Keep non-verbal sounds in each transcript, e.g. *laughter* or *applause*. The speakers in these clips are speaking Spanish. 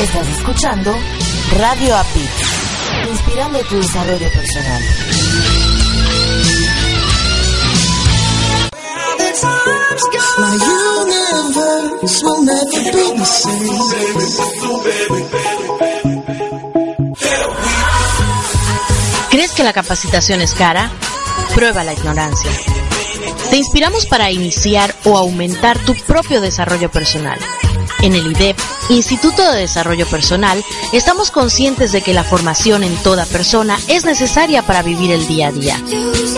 Estás escuchando Radio API, inspirando tu desarrollo personal. ¿Crees que la capacitación es cara? Prueba la ignorancia. Te inspiramos para iniciar o aumentar tu propio desarrollo personal. En el IDEP, Instituto de Desarrollo Personal, estamos conscientes de que la formación en toda persona es necesaria para vivir el día a día.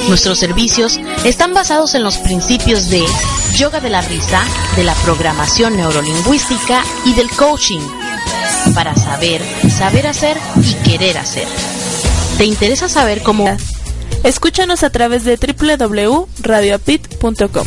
Nuestros servicios están basados en los principios de yoga de la risa, de la programación neurolingüística y del coaching, para saber, saber hacer y querer hacer. ¿Te interesa saber cómo... Escúchanos a través de www.radioapit.com.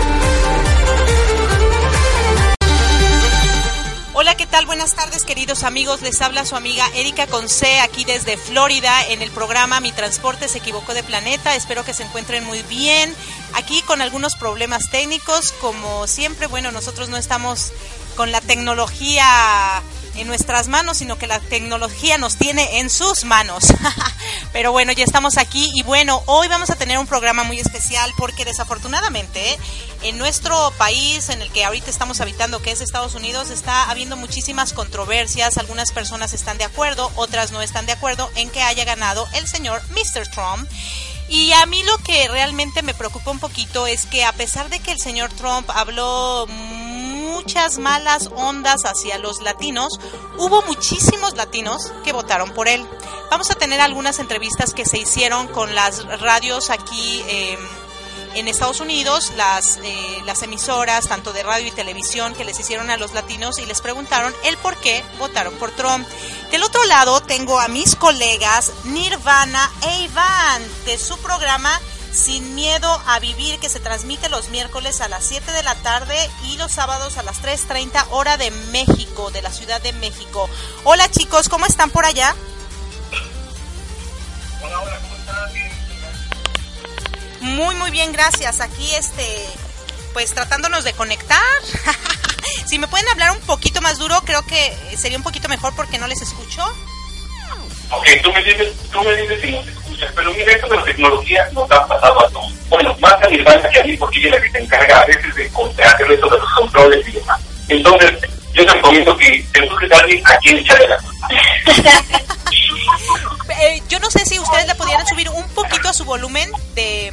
Hola, ¿qué tal? Buenas tardes, queridos amigos. Les habla su amiga Erika Conce aquí desde Florida en el programa Mi Transporte se equivocó de planeta. Espero que se encuentren muy bien. Aquí con algunos problemas técnicos, como siempre, bueno, nosotros no estamos con la tecnología en nuestras manos, sino que la tecnología nos tiene en sus manos. *laughs* Pero bueno, ya estamos aquí y bueno, hoy vamos a tener un programa muy especial porque desafortunadamente en nuestro país en el que ahorita estamos habitando, que es Estados Unidos, está habiendo muchísimas controversias. Algunas personas están de acuerdo, otras no están de acuerdo en que haya ganado el señor Mr. Trump. Y a mí lo que realmente me preocupa un poquito es que a pesar de que el señor Trump habló muchas malas ondas hacia los latinos, hubo muchísimos latinos que votaron por él. Vamos a tener algunas entrevistas que se hicieron con las radios aquí eh, en Estados Unidos, las, eh, las emisoras, tanto de radio y televisión, que les hicieron a los latinos y les preguntaron el por qué votaron por Trump. Del otro lado tengo a mis colegas Nirvana e Iván de su programa sin miedo a vivir que se transmite los miércoles a las 7 de la tarde y los sábados a las 3.30 hora de México, de la Ciudad de México. Hola chicos, ¿cómo están por allá? Hola, hola, ¿cómo están? Muy, muy bien, gracias. Aquí, este, pues tratándonos de conectar. *laughs* si me pueden hablar un poquito más duro, creo que sería un poquito mejor porque no les escucho. Ok, tú me dices, tú me dices si no te escuchas, pero mira, esto de la tecnología nos ha pasado a todos. Bueno, más a mi hermana que a mí, porque ella es la que se encarga a veces de hacer eso de los controles y demás. Entonces, yo te recomiendo que te busques a alguien a quien echarle la *laughs* culpa. Eh, yo no sé si ustedes le pudieran subir un poquito a su volumen de,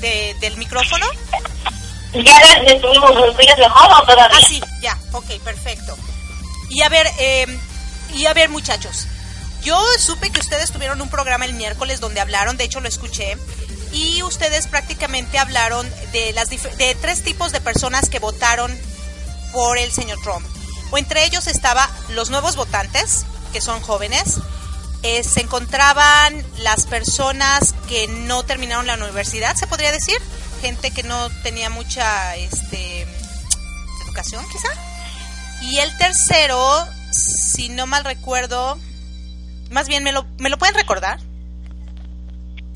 de- del micrófono. Ya le días de mejor o todavía. Ah, sí, ya, ok, perfecto. Y a ver, eh, y a ver, muchachos, yo supe que ustedes tuvieron un programa el miércoles donde hablaron, de hecho lo escuché, y ustedes prácticamente hablaron de las de tres tipos de personas que votaron por el señor Trump. O entre ellos estaba los nuevos votantes, que son jóvenes, eh, se encontraban las personas que no terminaron la universidad, se podría decir, gente que no tenía mucha este, educación quizá. Y el tercero, si no mal recuerdo, más bien me lo, me lo pueden recordar.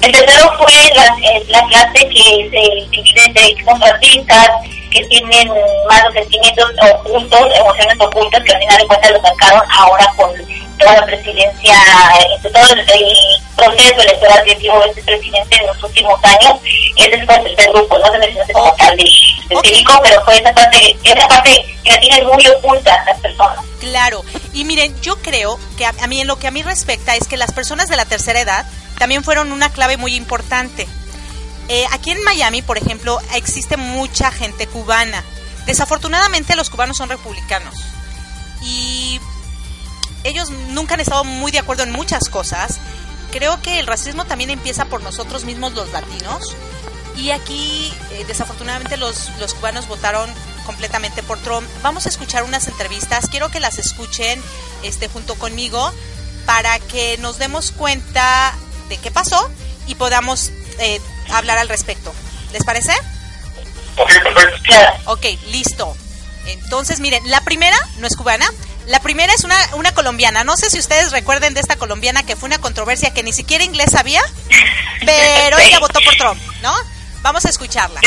El tercero fue la, eh, la clase que se divide entre contratistas, que tienen malos sentimientos ocultos, emociones ocultas, que al final de cuentas lo sacaron ahora con toda la presidencia, eh, todo el, el proceso electoral que tuvo este presidente en los últimos años. Ese fue el tercer grupo, no se mencionó como tal de pero fue esa parte, esa parte que la tienen muy oculta las personas. Claro, y miren, yo creo que a, a mí en lo que a mí respecta es que las personas de la tercera edad también fueron una clave muy importante. Eh, aquí en Miami, por ejemplo, existe mucha gente cubana. Desafortunadamente los cubanos son republicanos y ellos nunca han estado muy de acuerdo en muchas cosas. Creo que el racismo también empieza por nosotros mismos los latinos y aquí eh, desafortunadamente los, los cubanos votaron completamente por Trump. Vamos a escuchar unas entrevistas, quiero que las escuchen este, junto conmigo para que nos demos cuenta de qué pasó y podamos eh, hablar al respecto. ¿Les parece? Ok, listo. Entonces, miren, la primera no es cubana, la primera es una, una colombiana. No sé si ustedes recuerden de esta colombiana que fue una controversia que ni siquiera inglés sabía, *laughs* pero ella votó por Trump, ¿no? Vamos a escucharla.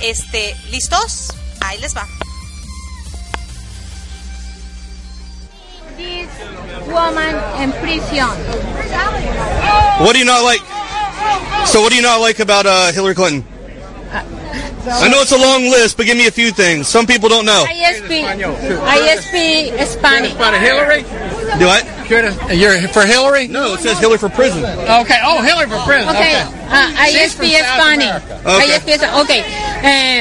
Este, ¿listos? Ahí les va. This woman in prison. What do you not like? So, what do you not like about uh, Hillary Clinton? I know it's a long list, but give me a few things. Some people don't know. I speak, I speak Spanish. Hillary? Do what? You're for Hillary? No, it says Hillary for prison. Okay. Oh, Hillary for prison. Okay, Okay. uh, I She's from speak South Spanish. America. Okay. I speak, okay.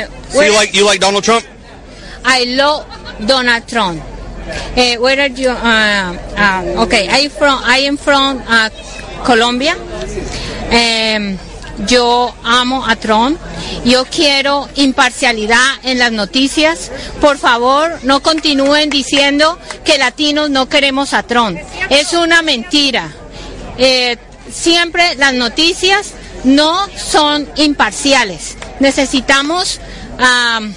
Uh, So you like you like Donald Trump? I love Donald Trump. Uh, where are you? Uh, um, okay, I from I am from uh, Colombia. Um, yo amo a Trump. Yo quiero imparcialidad en las noticias. Por favor, no continúen diciendo que latinos no queremos a Trump. Es una mentira. Eh, siempre las noticias no son imparciales. Necesitamos am,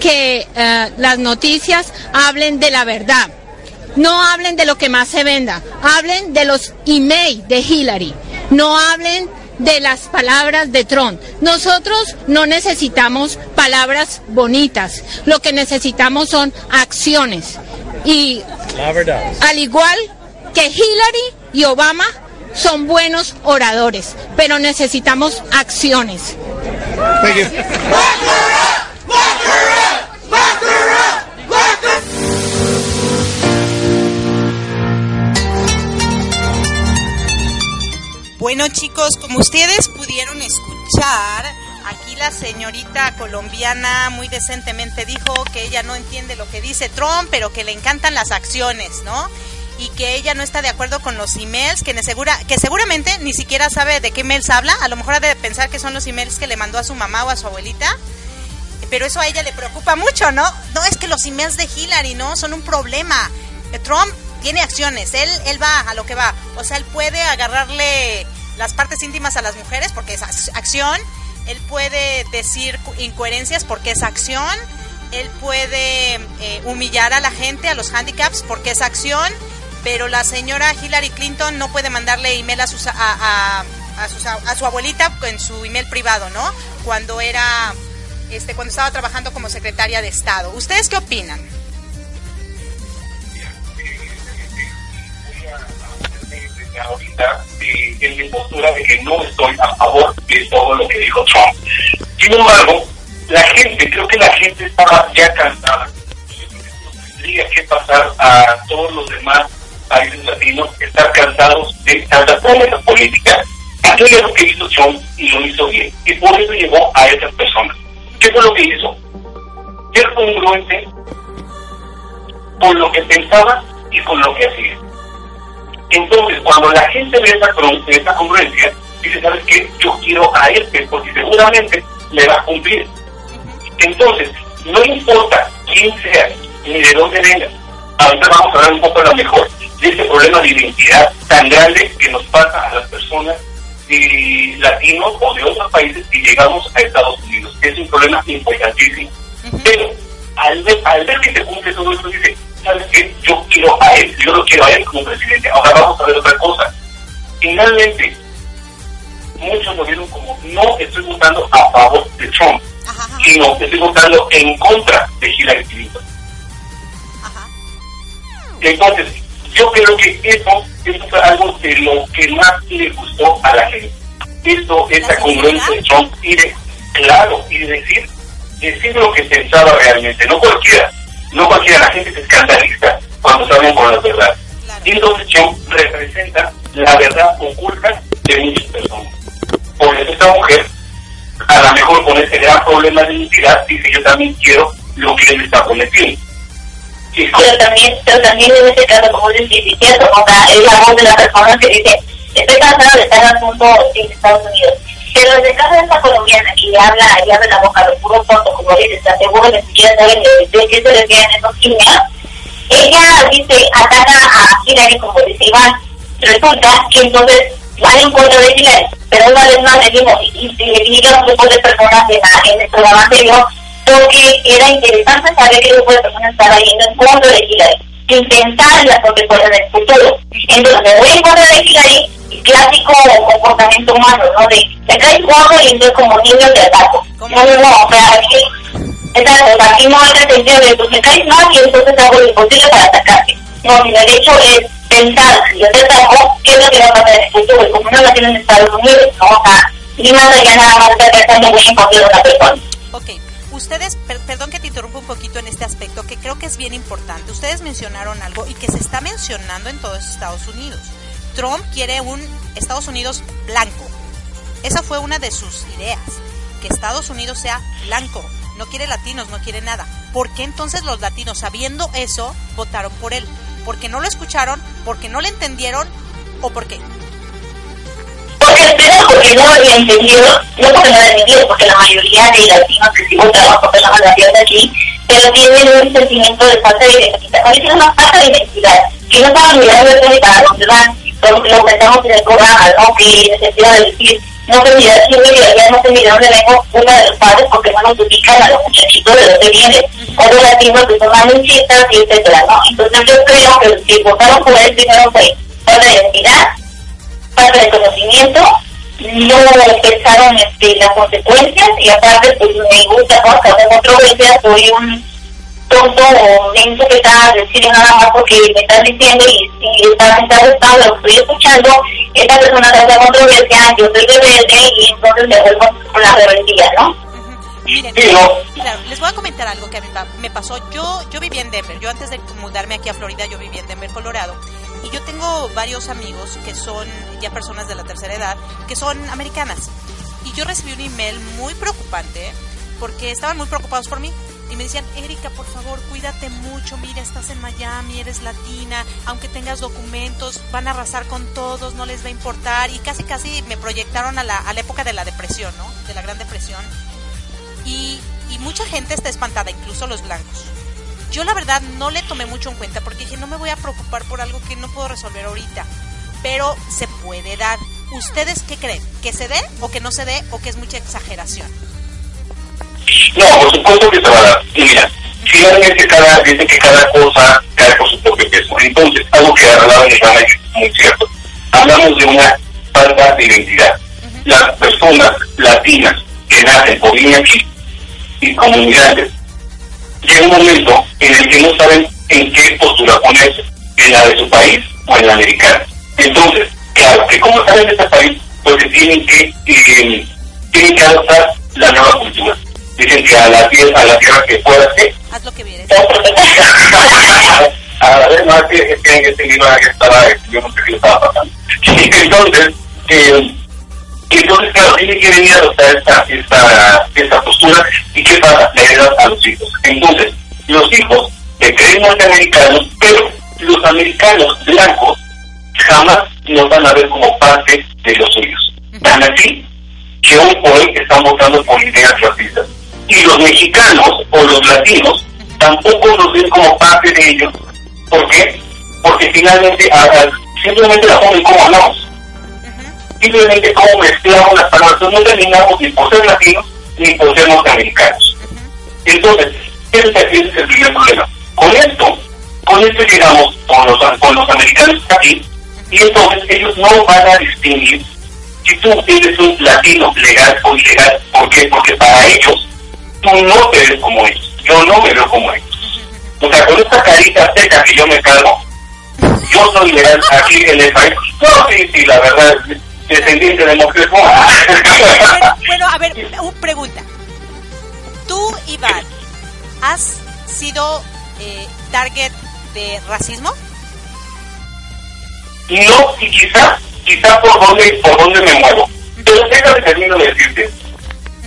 que eh, las noticias hablen de la verdad. No hablen de lo que más se venda. Hablen de los emails de Hillary. No hablen de las palabras de Trump. Nosotros no necesitamos palabras bonitas. Lo que necesitamos son acciones. Y al igual que Hillary y Obama son buenos oradores, pero necesitamos acciones. Thank you. Bueno chicos, como ustedes pudieron escuchar, aquí la señorita colombiana muy decentemente dijo que ella no entiende lo que dice Trump, pero que le encantan las acciones, ¿no? Y que ella no está de acuerdo con los emails, que, que seguramente ni siquiera sabe de qué emails habla, a lo mejor ha de pensar que son los emails que le mandó a su mamá o a su abuelita, pero eso a ella le preocupa mucho, ¿no? No, es que los emails de Hillary, ¿no? Son un problema. Trump tiene acciones, él, él va a lo que va. O sea, él puede agarrarle las partes íntimas a las mujeres porque es ac- acción. Él puede decir incoherencias porque es acción. Él puede eh, humillar a la gente, a los handicaps, porque es acción. Pero la señora Hillary Clinton no puede mandarle email a, sus, a, a su abuelita en su email privado, ¿no? Cuando era este, cuando estaba trabajando como secretaria de Estado. ¿Ustedes qué opinan? Ahorita eh, en mi postura de que no estoy a favor de todo lo que dijo Trump. Sin embargo, la gente, creo que la gente estaba ya cansada. Tendría que pasar a todos los demás países latinos, estar cansados de tanta política. Aquello es lo que hizo Trump y lo hizo bien. Y por eso llegó a esas personas. ¿Qué fue lo que hizo? Ser congruente con lo que pensaba y con lo que hacía. Entonces, cuando la gente ve esa, con- esa congruencia, dice, ¿sabes qué? Yo quiero a este, porque seguramente le va a cumplir. Entonces, no importa quién sea, ni de dónde venga. Ahorita vamos a hablar un poco a lo mejor de ese problema de identidad tan grande que nos pasa a las personas de latinos o de otros países que llegamos a Estados Unidos. Es un problema importantísimo. Pero al ver, al ver que se cumple todo esto, dice, ¿sabes qué? Yo quiero a él, yo lo quiero a él como presidente. Ahora vamos a ver otra cosa. Finalmente, muchos lo vieron como, no estoy votando a favor de Trump, Ajá, ajá, sino estoy votando en contra de Hillary Clinton. ajá. Entonces, yo creo que eso, eso fue algo de lo que más le gustó a la gente. Esto, esa ¿La congruencia de? Trump y de, claro, y de decir, decir lo que pensaba realmente, no cualquiera, no cualquiera, la gente se escandaliza cuando saben con la verdad. Claro. Y entonces Trump representa la verdad oculta de muchas personas. Por eso esta mujer, a lo mejor con ese gran problema de identidad, dice yo también quiero lo que él está prometiendo. Como- pero también, pero también en ese caso, como sí, es cierto, o sea, es la voz de la persona que dice, estoy cansada de estar en asunto en Estados Unidos. Pero en el caso de esta colombiana que le habla, le abre la boca a los puros tontos, como dices, te aseguro que ni siquiera saben de, qué se refieren esos niños, ella dice, ataca a Hillary como dice Iván. Resulta que entonces van en contra de Hillary, pero una vez más le digo, y, y le dije a un grupo de personas en, el programa anterior, porque era interesante saber qué grupo de personas estaba yendo en contra de Hillary, sin pensar en las consecuencias del futuro. Entonces me voy en contra de Hillary, clásico comportamiento humano, ¿no? De, me caes gordo y entonces como niño te ataco. No, no, no, o sea, aquí, exacto, aquí no hay sentido de, pues me caes mal y entonces hago lo imposible para atacarte. No, sino el hecho es pensar, si yo te ataco, ¿qué es lo que va a pasar en el futuro? Como no lo tienen en Estados Unidos, ¿no? O sea, y más allá nada más de pensando contra de una persona. Ok, ustedes, per- perdón que te interrumpa un poquito en este aspecto, que creo que es bien importante. Ustedes mencionaron algo y que se está mencionando en todos Estados Unidos. Trump quiere un Estados Unidos blanco. Esa fue una de sus ideas, que Estados Unidos sea blanco. No quiere latinos, no quiere nada. ¿Por qué entonces los latinos, sabiendo eso, votaron por él? ¿Porque no lo escucharon? ¿Porque no le entendieron? ¿O por qué? Porque no había entendido, no porque no había entendido, porque la mayoría de latinos que sí votaron por personas nacidas aquí, pero tienen un sentimiento de falta de identidad, a tienen una falta de identidad, que no estaban mirando de para dónde como que lo comentamos en el programa, ¿no? que necesidad de decir, no se mira si ya no se mira dónde vengo una de los padres porque no nos ubican a los muchachitos de dónde vienen, o los latinos que son manunchistas y etcétera, ¿no? Entonces yo creo que si votaron por él primero fue falta de identidad, falta de conocimiento, no pensaron este, las consecuencias y aparte pues me gusta ¿no? causar controversia, soy un tonto o menso que está diciendo nada más porque me están diciendo y si está está gustando lo estoy escuchando, esta persona causa controversia, yo soy rebelde y entonces me vuelvo con la rebeldía, ¿no? Miren, claro, les voy a comentar algo que a mí pa- me pasó. Yo, yo viví en Denver. Yo antes de mudarme aquí a Florida, yo viví en Denver, Colorado. Y yo tengo varios amigos que son ya personas de la tercera edad, que son americanas. Y yo recibí un email muy preocupante porque estaban muy preocupados por mí. Y me decían, Erika, por favor, cuídate mucho. Mira, estás en Miami, eres latina. Aunque tengas documentos, van a arrasar con todos, no les va a importar. Y casi, casi me proyectaron a la, a la época de la depresión, ¿no? De la Gran Depresión y, y mucha gente está espantada, incluso los blancos. Yo la verdad no le tomé mucho en cuenta porque dije, no me voy a preocupar por algo que no puedo resolver ahorita, pero se puede dar. ¿Ustedes qué creen? ¿Que se dé o que no se dé o que es mucha exageración? No, por supuesto que se va a dar. Y mira, finalmente cada, dice que cada cosa cae por su propio peso. Entonces, algo que hablaba en Ivana es muy cierto. Hablamos de una falta de identidad. Las personas latinas que nacen o viven aquí y como inmigrantes, llega un momento en el que no saben en qué postura ponerse, en la de su país o en la americana. Entonces, claro, que como saben de este país, pues tienen que, eh, tienen que adoptar la nueva cultura. Dicen que a la tierra, a la tierra que fuera que Haz lo que vieres. *laughs* a ver, no, es que, es que en este libro ya estaba, yo no sé qué estaba pasando. Entonces, eh, entonces, claro, tiene que venir a adoptar esta, esta, esta postura. ¿Y qué pasa? Le heredan a los hijos. Entonces, los hijos se creen norteamericanos, pero los americanos blancos jamás nos van a ver como parte de los suyos. Tan así que hoy por hoy están votando por ideas racistas. Y los mexicanos o los latinos tampoco nos ven como parte de ellos. ¿Por qué? Porque finalmente a- simplemente la forma en cómo hablamos. Simplemente cómo mezclamos las palabras. No terminamos ni por ser latinos ni por ser norteamericanos. Entonces, ese es el primer problema. Con esto, con esto llegamos con los, con los americanos aquí, y entonces ellos no van a distinguir si tú eres un latino legal o ilegal. ¿Por qué? Porque para ellos, tú no te ves como ellos. Yo no me veo como ellos. O sea, con esta carita seca que yo me cargo, yo soy legal aquí en el país. No, sí, sí, la verdad, descendiente de mujer. Bueno, *laughs* bueno, a ver, *laughs* una pregunta. Tú, Iván, ¿has sido eh, target de racismo? No, y quizá, quizá por dónde, por dónde me muevo. Pero déjame termino de decirte.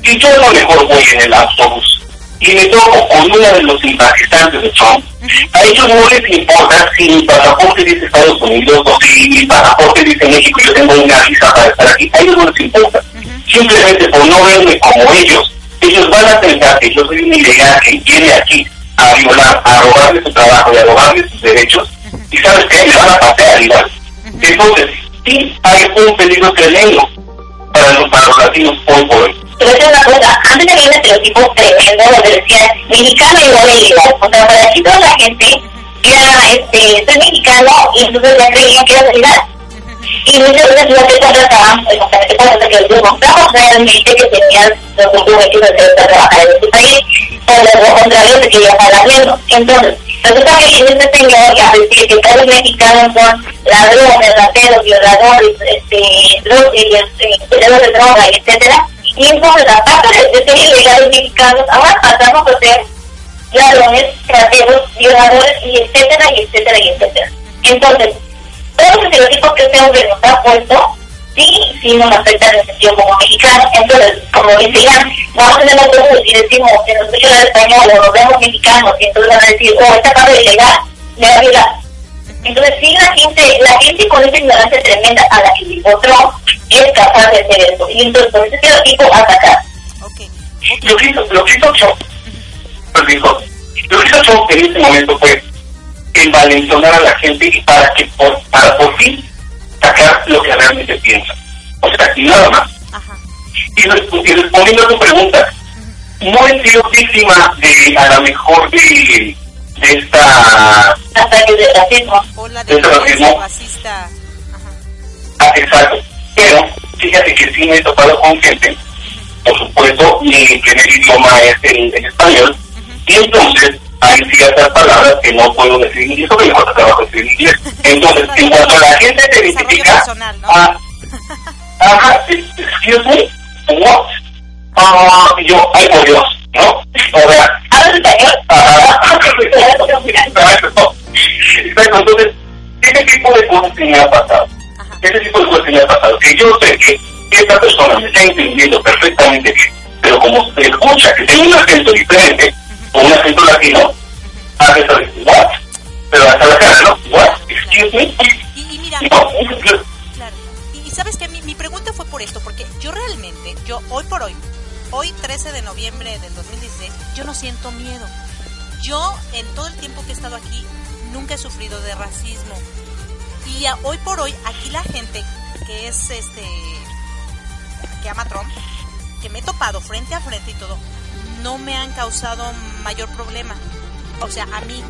Si yo a lo mejor voy en el autobús. Y me toco con uno de los simpatizantes de Trump, a ellos no les importa si mi pasaporte dice Estados Unidos o si mi pasaporte dice México y yo tengo una visa para estar aquí. A ellos no les importa. simplemente por no verme como ellos, ellos van a pensar que yo soy un ilegal que viene aquí a violar, a robarle su trabajo y a robarle sus derechos, y sabes que le van a pasear igual. Entonces, sí hay un peligro tremendo para los, para los latinos hoy por hoy. Pero es una cosa, antes había un estereotipo tremendo donde decían mexicano igual a ilegal. O sea, para aquí toda la gente era, este, soy mexicano y entonces ya creían que era ilegal. Y muchas veces no te contrataban, pues, o sea, te pasa que demostramos realmente que tenías los documentos de trabajar en este país, o lo contrario te querías pagar menos. Entonces, resulta que viene este señor a decir que todos los mexicanos son ladrones, rateros, violadores, este, drogas, este, de droga, etcétera. Y entonces, aparte de ser ilegales mexicanos, ahora pasamos a ser ladrones, rateros, violadores, y etcétera, y etcétera, y etcétera. Entonces, todos los estereotipos que este hombre nos ha puesto, sí, sí nos afectan en el sentido como mexicano. Entonces, como dice Iván, vamos a tener nosotros y decimos que nos escucha el español o nos vemos mexicanos, y entonces van a decir, oh, esta parte es ilegal, me va a violar. Entonces, sí, la gente, la gente con esa ignorancia tremenda a la que llegó Trump es capaz de hacer eso. Y entonces, con ese estereotipo, atacar. Lo que hizo, lo que hizo pues dijo, lo que hizo en este momento fue envalentonar a la gente y para que por, para por fin sacar lo que realmente piensa. O sea, y nada más. Y, resp- y respondiendo a tu pregunta, no he sido víctima de, a lo mejor, de, de esta... Ataques de racismo. O la de de violencia racismo. racista. Ah, exacto. Pero fíjate que sí me he topado con gente, por supuesto, mi primer idioma es el, el español, y entonces hay ciertas palabras que no puedo decir en inglés, porque yo cuando trabajo en inglés. Entonces, en cuanto la gente se identifica, ah, ajá, excuse me, what? Ah, y yo, ay por Dios, ¿no? O sea, ¿hablas español? Ajá. Exacto. Exacto, entonces, ese tipo de cosas que me ha pasado, ese tipo de cosas que me ha pasado, que yo sé que esta persona me está entendiendo perfectamente bien, pero como se escucha que tiene un acento diferente, o un acento latino, eso de, what? Pero hasta la cara, ¿no? What? Excuse me? Y, y mira, No, claro. Y, y sabes que mi, mi pregunta fue por esto, porque yo realmente, yo hoy por hoy, hoy 13 de noviembre del 2016, yo no siento miedo. Yo en todo el tiempo que he estado aquí nunca he sufrido de racismo. Y a- hoy por hoy aquí la gente que es este que ama a Trump, que me he topado frente a frente y todo, no me han causado mayor problema. O sea, a mí,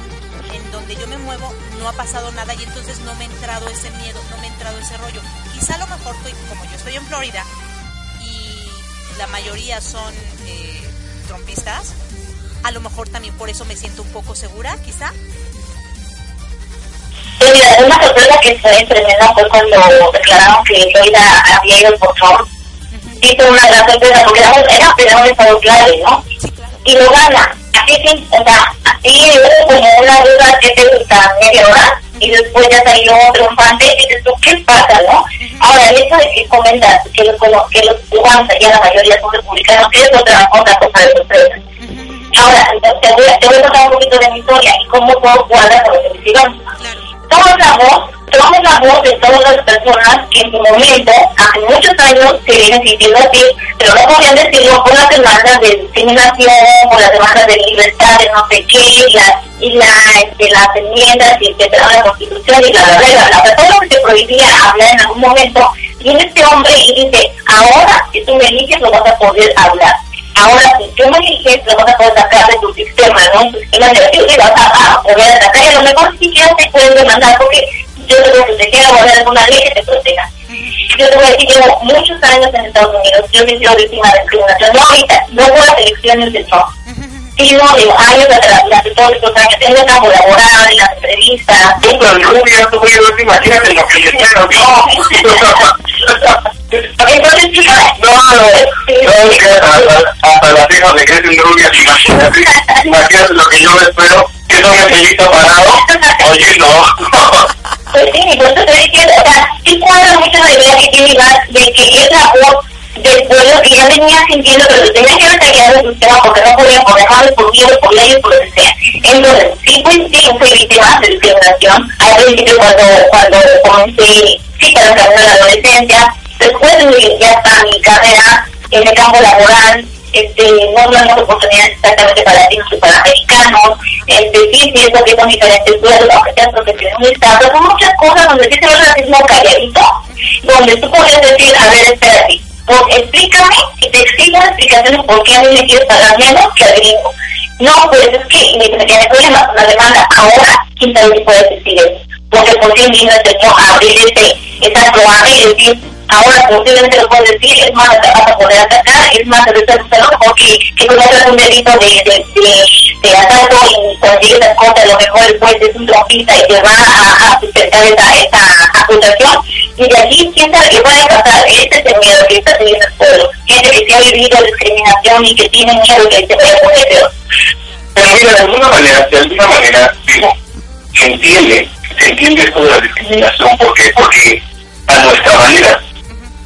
en donde yo me muevo, no ha pasado nada y entonces no me ha entrado ese miedo, no me ha entrado ese rollo. Quizá a lo mejor, estoy, como yo estoy en Florida y la mayoría son eh, trompistas, a lo mejor también por eso me siento un poco segura, quizá. Pues mira, una sorpresa que fue tremenda fue cuando declararon que Florida había ido por. Sí, fue una gran sorpresa porque era un estado clave, ¿no? Y lo gana. Así, sí, o sea, así hubo como una duda que te gusta media hora y después ya salió triunfante y dices, tú, ¿qué pasa, no? Ahora, el hecho de que comentas que los, que los cubanos allá la mayoría son republicanos, que es otra, otra cosa de sorpresa. Ahora, te voy, a, te voy a contar un poquito de mi historia y cómo todo cuadra con lo que decimos. Somos somos la voz de todas las personas que en su momento, hace muchos años, se vienen sintiendo así, pero no podían decirlo por las demandas de discriminación, por las demandas de libertad, de no sé qué, y, la, y la, este, las enmiendas, y etcétera, la constitución, y la la la lo que se prohibía hablar en algún momento, viene este hombre y dice, ahora, si tú me eliges, lo vas a poder hablar. Ahora, si tú me eliges, lo vas a poder sacar de tu sistema, ¿no? Tu sistema negativo y vas a, poder atacar. Y a lo mejor si siquiera te pueden demandar porque yo te voy a proteger o haber alguna ley que te proteja. Yo te voy a decir, llevo muchos años en Estados Unidos. Yo he sido víctima de discriminación. No ahorita, no por las elecciones de Trump. Sí, no, digo, años atrás, durante todos estos años, tengo una colaborada en las entrevistas. Tú, pero el rubio, tú, güey, imagínate lo que yo quiero, *laughs* Entonces, fíjate. No, no, no, es que hasta, las hijas le crecen rubias, imagínate, imagínate lo que yo espero, que son el pelito parado, oye, no. *laughs* Pues sí, por eso te diciendo, o sea, sí cuadra mucho la idea que tiene Iván de que es la voz del pueblo que ya venía sintiendo, pero tenía que cambiado el sistema porque no podían por dejarlo por miedo, por leyes, por lo que sea. Entonces, sí, pues sí, fui víctima de discriminación. Al principio cuando, cuando comencé, sí, entrar en la adolescencia, después de ya está mi carrera en el campo laboral, este, no hay las oportunidades exactamente para latinos y para americanos, este, sí, es que son diferentes sueldos, aunque seas profesionista, pero son muchas cosas donde sí se ve el racismo calladito, donde tú podrías decir, a ver, espérate, pues, explícame y te exijo explicaciones por qué a mí me quieres pagar menos que al gringo. No, pues es que me tiene problemas con la demanda. Ahora, ¿quién sabe si puedes decir eso? Porque por sí mismo enseñó a abrir ese, esa cloaca y decir, ahora posiblemente lo puedes decir, es más, vas a poder atacar, es más, te estás mejor que, un delito de, de, y consigues las cosas, a lo mejor el juez es un trompista y te va a, a sustentar esa, esa acusación. Y de aquí, quién sabe qué puede pasar, este es el miedo que está teniendo el pueblo. Gente que se ha vivido discriminación y que tiene miedo que se puede poner peor. Pero mira, de alguna manera, de alguna manera, digo, se entiende, se entiende esto de la discriminación, ¿por qué? Porque a nuestra manera,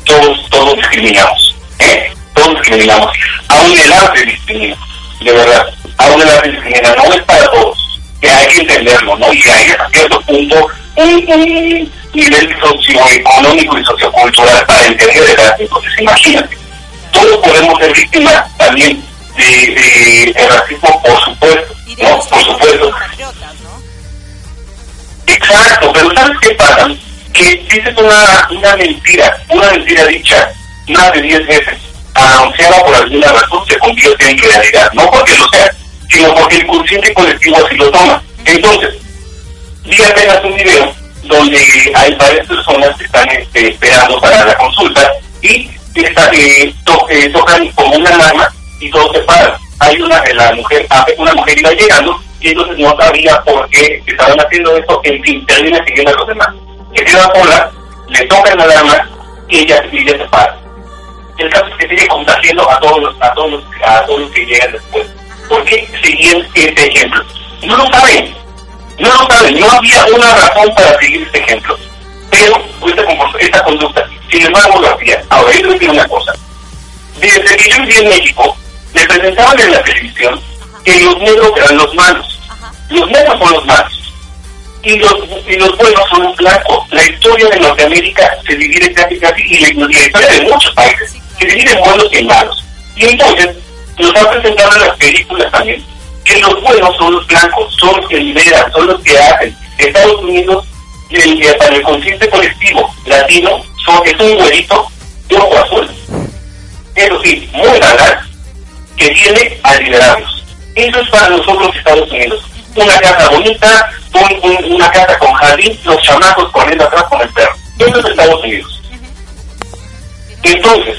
todos, todos discriminamos, ¿eh? Todos discriminamos. Aún el arte discrimina, de verdad. Aún el arte discrimina, no es para todos, que hay que entenderlo, ¿no? Y hay a cierto punto un, nivel socioeconómico y sociocultural para entender el arte. Entonces, imagínate, todos podemos ser víctimas también de, de, de racismo, por supuesto, ¿no? Por supuesto. Exacto, pero ¿sabes qué pasa? Que dices una, una mentira, una mentira dicha más de 10 veces, anunciada por alguna razón, se convierte en realidad. No porque lo sea, sino porque el consciente colectivo así lo toma. Entonces, vi apenas un video donde hay varias personas que están este, esperando para la consulta y esta, eh, to, eh, tocan como una alarma y todos se paran. Hay una, la mujer, una mujer iba llegando y entonces no sabía por qué estaban haciendo esto, en fin, termina siguiendo a los demás. Que queda sola, le tocan la alarma y ella, y ella se para. El caso es que sigue contagiando a todos los, a todos los, a todos los que llegan después. ¿Por qué siguen este ejemplo? No lo saben, no lo saben, no había una razón para seguir este ejemplo. Pero esta, esta conducta, sin embargo, lo hacía. Ahora, yo les digo una cosa. Desde que yo viví en México, me presentaban en la televisión que los negros eran los malos. Los negros son los malos. Y los, y los buenos son los blancos. La historia de Norteamérica se divide casi casi, y la, historia de muchos países, se divide en buenos y en malos. Y entonces, nos han presentado en las películas también, que los buenos son los blancos, son los que liberan, son los que hacen. Estados Unidos, el, el, para el consciente colectivo latino, son, es un güerito de ojo azul. Eso sí, muy galán, que viene a liderarnos. Eso es para nosotros Estados Unidos. Una casa bonita, un, un, una casa con jardín, los chamacos corriendo atrás con el perro. Eso es Estados Unidos. Entonces,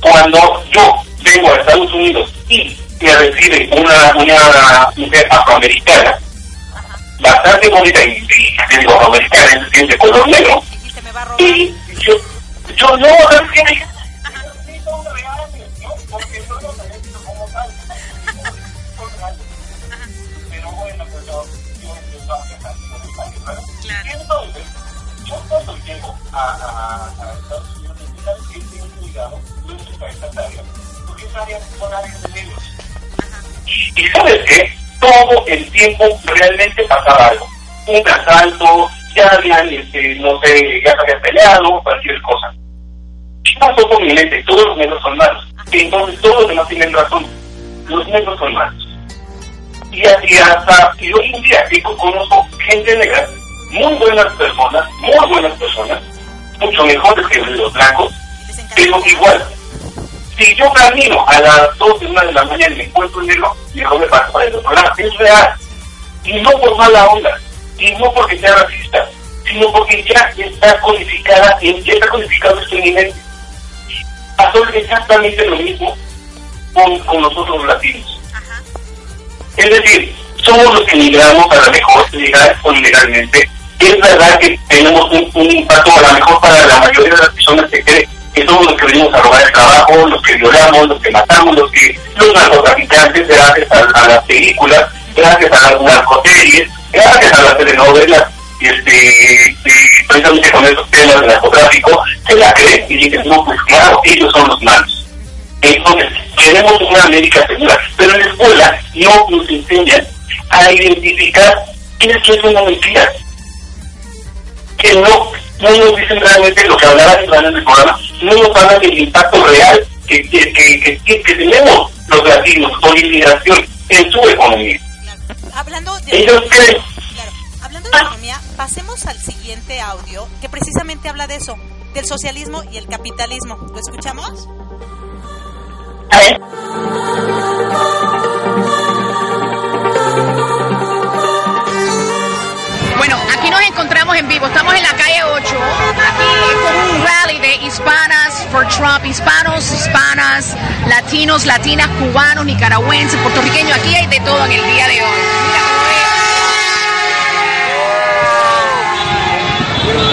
cuando yo vengo a Estados Unidos y me recibe una, una mujer afroamericana, bastante bonita, y, y digo afroamericana, es de color negro, y yo, yo no, ¿sabes qué? Yo cuando llego a, a, a Estados Unidos, ¿sabes qué? Tengo cuidado, estoy para estas áreas, porque esas áreas son áreas de negros. Y ¿sabes qué? Todo el tiempo realmente pasaba algo. Un asalto, ya habían, este, no sé, ya habían peleado, cualquier cosa. ¿Qué pasó con mi mente? Todos los negros son malos. Entonces todos los demás tienen razón. Los negros son malos. Y así hasta, y hoy en día que conozco gente negra, muy buenas personas, muy buenas personas, mucho mejores que los blancos, pero igual, si yo camino a las 2 de una de la mañana y me encuentro en negro, mejor me paso para el otro lado, es real. Y no por mala onda, y no porque sea racista, sino porque ya está codificada, ya está codificado esto en mi mente. Pasó exactamente lo mismo con, con nosotros los latinos. Es decir, somos los que migramos a lo mejor legal o ilegalmente. Es verdad que tenemos un, impacto a lo mejor para la mayoría de las personas que creen que somos los que venimos a robar el trabajo, los que violamos, los que matamos, los que los narcotraficantes, gracias a, a las películas, gracias a las narcoseries, gracias a las telenovelas, este, precisamente con esos temas de narcotráfico, se la creen y dicen, no, pues claro, ellos son los malos. Entonces, queremos una América segura, pero en la escuela no nos enseñan a identificar qué es una mentira. Que no, no nos dicen realmente lo que hablaban en el programa, no nos hablan del impacto real que, que, que, tenemos los latinos con inmigración en su economía. Hablando de, Ellos creen claro, hablando de economía, pasemos al siguiente audio que precisamente habla de eso, del socialismo y el capitalismo. ¿Lo escuchamos? A ver. En vivo, estamos en la calle 8, aquí con un rally de hispanas for Trump, hispanos, hispanas, latinos, latinas, cubanos, nicaragüenses, puertorriqueños, aquí hay de todo en el día de hoy.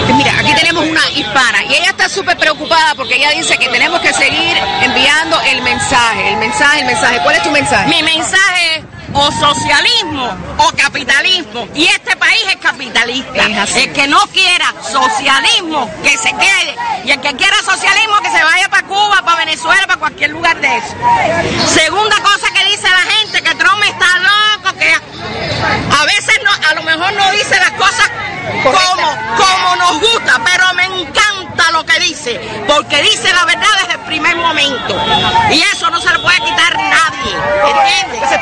Es. Mira, aquí tenemos una hispana y ella está súper preocupada porque ella dice que tenemos que seguir enviando el mensaje, el mensaje, el mensaje. ¿Cuál es tu mensaje? Mi mensaje o socialismo o capitalismo. Y este país es capitalista. Es. El que no quiera socialismo, que se quede. Y el que quiera socialismo, que se vaya para Cuba, para Venezuela, para cualquier lugar de eso. Segunda cosa que dice la gente, que Trump está loco, que a veces no, a lo mejor no dice las cosas como, como nos gusta, pero me encanta lo que dice, porque dice la verdad desde el primer momento. Y eso no se lo puede quitar nadie.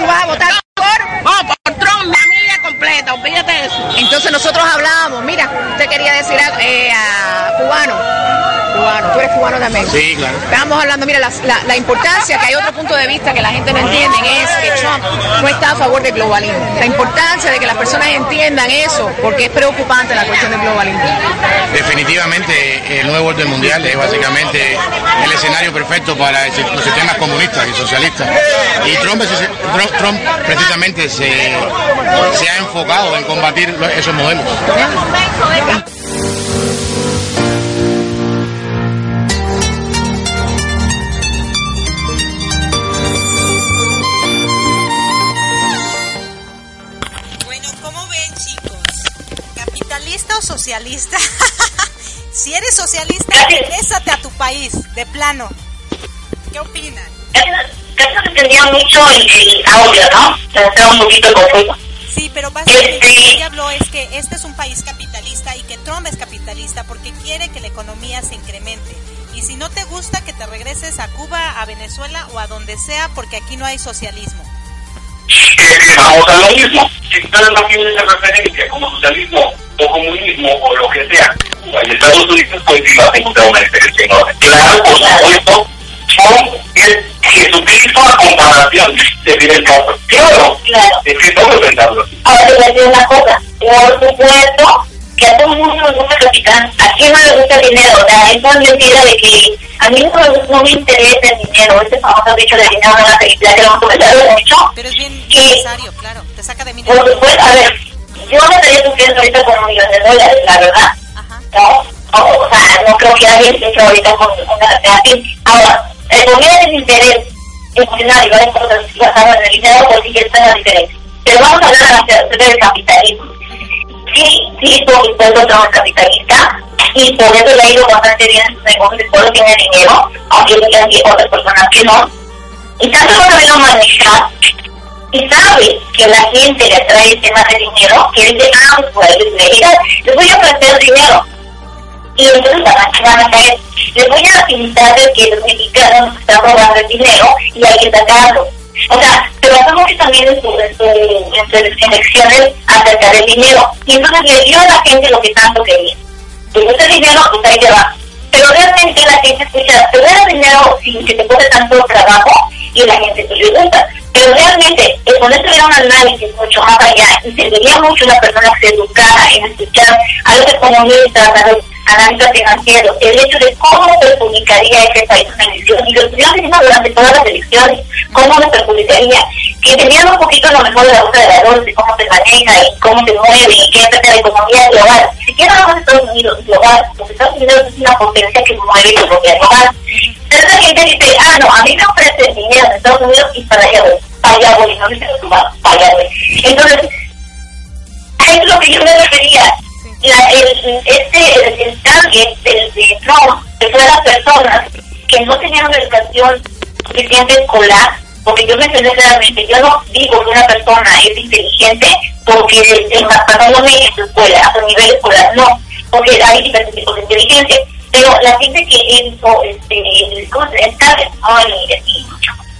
Vas a votar por... No, por Trump, mi familia completa, olvídate de eso. Entonces nosotros hablábamos, mira, usted quería decir a, eh, a cubano, cubano, tú eres cubano también. Sí, claro. Estábamos hablando, mira, la, la- la importancia, que hay otro punto de vista que la gente no entiende, es que Trump no está a favor del globalismo. La importancia de que las personas entiendan eso, porque es preocupante la cuestión del globalismo. Definitivamente el nuevo orden mundial es básicamente el escenario perfecto para los sistemas comunistas y socialistas. Y Trump, Trump, Trump precisamente se, se ha enfocado en combatir esos modelos. ¿Capitalista o socialista? *laughs* si eres socialista, regrésate a tu país, de plano. ¿Qué opinan? Casi no- entendía mucho el, audio, ¿no? Se estaba un poquito confuso. Sí, pero básicamente Este- lo que ella habló es que este es un país capitalista y que Trump es capitalista porque quiere que la economía se incremente. Y si no te gusta, que te regreses a Cuba, a Venezuela o a donde sea, porque aquí no hay socialismo. que vamos a lo mismo. Si ustedes no tienen referencia como socialismo comunismo o lo que sea, Cuba y Estados Unidos, pues sí vas a encontrar una diferencia enorme. Claro, por supuesto, son es Jesucristo a comparación de Fidel Castro. Claro, Claro. es que todo pensarlo así. Ahora te voy a decir una cosa. Por supuesto que a todo el mundo le gusta el capitán. ¿A quién no le gusta el dinero? O sea, es mentira de que a mí no me, no me interesa el dinero. Este famoso dicho de dinero no la felicidad que lo hemos comentado mucho. Pero es bien ¿Qué? necesario, claro. Te saca de mí. Por supuesto, a ver, yo no estaría sufriendo ahorita con millón de dólares, la verdad. Ajá. ¿no? O, o sea, no creo que alguien esté ahorita con una así. Ahora, el gobierno del interés y varias cosas basadas en el dinero, sí que está la diferencia. Pero vamos a hablar acerca del capitalismo. Sí, sí, por supuesto, Trump es capitalista y por eso le ha ido bastante bien en sus negocios, por eso tiene dinero, aunque muchas otras personas que no. Y tanto lo sabido manejar y sabe que la gente le atrae el tema de dinero, que dice, ah, pues les, voy a ofrecer dinero. Y entonces van a, van a caer. Les voy a pintar de que los mexicanos nos están robando el dinero y hay que sacarlo. O sea, mucho también en, su, en, su, en sus elecciones acerca del dinero. Y entonces le dio a la gente lo que tanto quería. Gusta el dinero, pues ahí va. Pero realmente la gente escucha, te voy dinero sin que te cueste tanto trabajo y la gente te le gusta. Pero realmente, el ponerse a ver un análisis mucho más allá y serviría mucho una persona que se educara en escuchar a los economistas, a los analistas financieros, el hecho de cómo perjudicaría ese país una elección. Y lo estuvieron diciendo durante todas las elecciones, cómo nos perjudicaría. Que tenían un poquito lo mejor de la bolsa de valores, de cómo se maneja y cómo se mueve y qué es la economía global. Ni siquiera los Estados Unidos global, los Estados Unidos es una potencia que mueve la economía global. Pero la gente dice, ah, no, a mí me ofrecen dinero en Estados Unidos y para allá voy, para allá voy, no humanos, para allá voy. Entonces, a eso es lo que yo me refería. La, el, este, el, el target del, de Trump, que fue las personas que no tenían una educación suficiente escolar porque yo mencioné claramente, yo no digo que una persona es inteligente porque pasándome en su escuela, a su nivel escolar, no, porque hay diferentes tipos de inteligencia, pero la gente que hizo, este, ¿cómo se llama?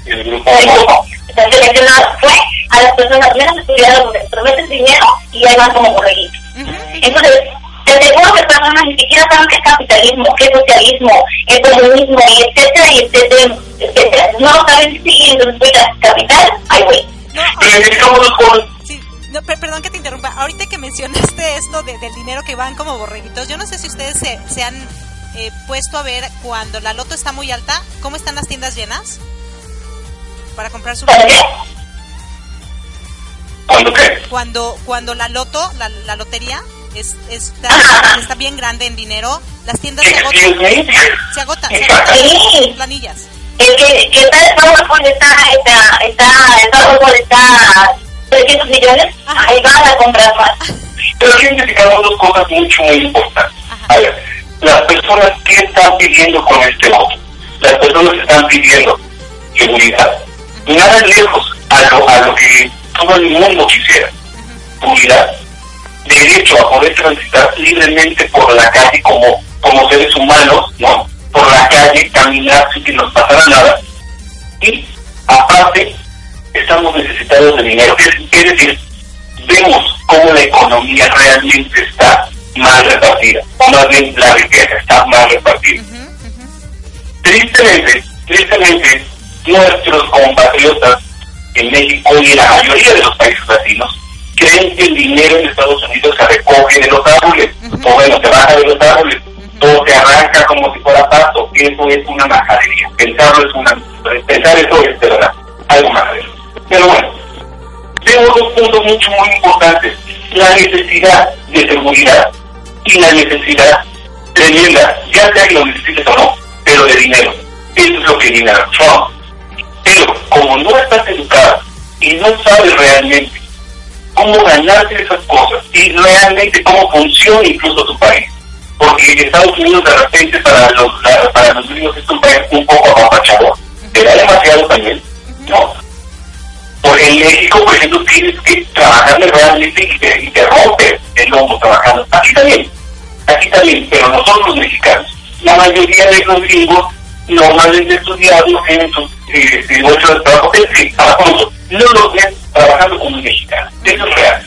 El grupo. El grupo. Seleccionado fue a las personas menos estudiadas donde prometen dinero y ahí van como borreguitos. Entonces, te aseguro que personas ni siquiera saben qué es capitalismo, qué es socialismo, el comunismo, y etcétera, y etcétera, etcétera. No saben si entonces capital, ay güey. No, perdón que te interrumpa. Ahorita que mencionaste *laughs* esto de, del dinero que van como borreguitos, yo no sé si ustedes se, se han eh, puesto a ver cuando la loto está muy alta, cómo están las tiendas llenas para comprar su loto. ¿Cuándo qué? Cuando, cuando la loto, la, la lotería, es, está, *laughs* está bien grande en dinero, las tiendas se agotan. Se agotan, se agotan las planillas. El que, que está PowerPoint está, está, está, *laughs* el está 300 millones, ahí van a comprar más. Pero aquí identificamos dos cosas mucho, muy importantes. A ver, las personas que están pidiendo con este voto, las personas están pidiendo seguridad, nada lejos a lo, a lo que todo el mundo quisiera, seguridad, derecho a poder transitar libremente por la calle como, como seres humanos, ¿no? Por la calle, caminar sin que nos pasara nada. Y aparte, estamos necesitados de dinero. Es, es decir, vemos cómo la economía realmente está mal repartida. Más bien, la riqueza está mal repartida. Tristemente, tristemente, nuestros compatriotas en México y en la mayoría de los países latinos creen que el dinero en Estados Unidos se recoge de los árboles, o bueno, se baja de los árboles, todo se arranca como si fuera pasto, eso es una majadería. Pensarlo es una, pensar eso es de verdad, algo majadero. Pero bueno, tengo dos puntos mucho muy importantes. La necesidad de seguridad y la necesidad tremenda, ya sea que lo necesites o no, pero de dinero. Eso es lo que viene Trump. Pero como no estás educada y no sabes realmente cómo ganarte esas cosas y realmente cómo funciona incluso tu país, porque Estados Unidos de repente para los para los niños es un país un poco apapachado, te da demasiado también, ¿no? Porque en México, por ejemplo, tienes que trabajar realmente y te, y te rompes el lomo trabajando. Aquí también, aquí también, pero nosotros los mexicanos, la mayoría de los gringos normalmente estudiados tienen sus eh, negocios de trabajo, es decir, trabajo no los ven trabajando como mexicanos. Eso es real.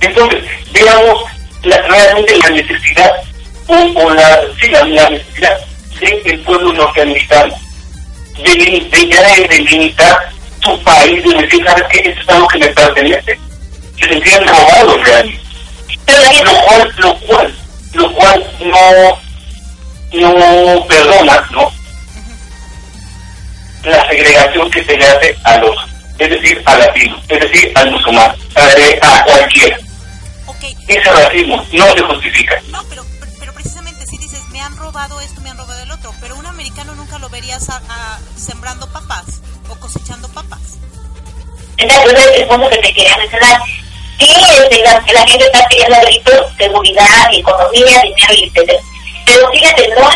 Entonces, veamos la, realmente la necesidad o, la, sí, la, necesidad del pueblo norteamericano de, de ya de delimitar su país, de decir, ¿sabes qué? Eso es algo que me pertenece. Se sentían robados realmente. Lo cual, lo cual, lo cual no, no perdona, ¿no? La segregación que se le hace a los, es decir, al latino, es decir, al musulmán, a, a cualquiera. Okay. Ese racismo no se justifica. No, pero, pero precisamente si dices, me han robado esto, me han robado el otro, pero un americano nunca lo verías a, a, sembrando papas o cosechando papas. Entonces, el punto que te quería mencionar, sí, este, la, la gente está pidiendo gritos, seguridad, economía, dinero y etcétera. Pero fíjate, no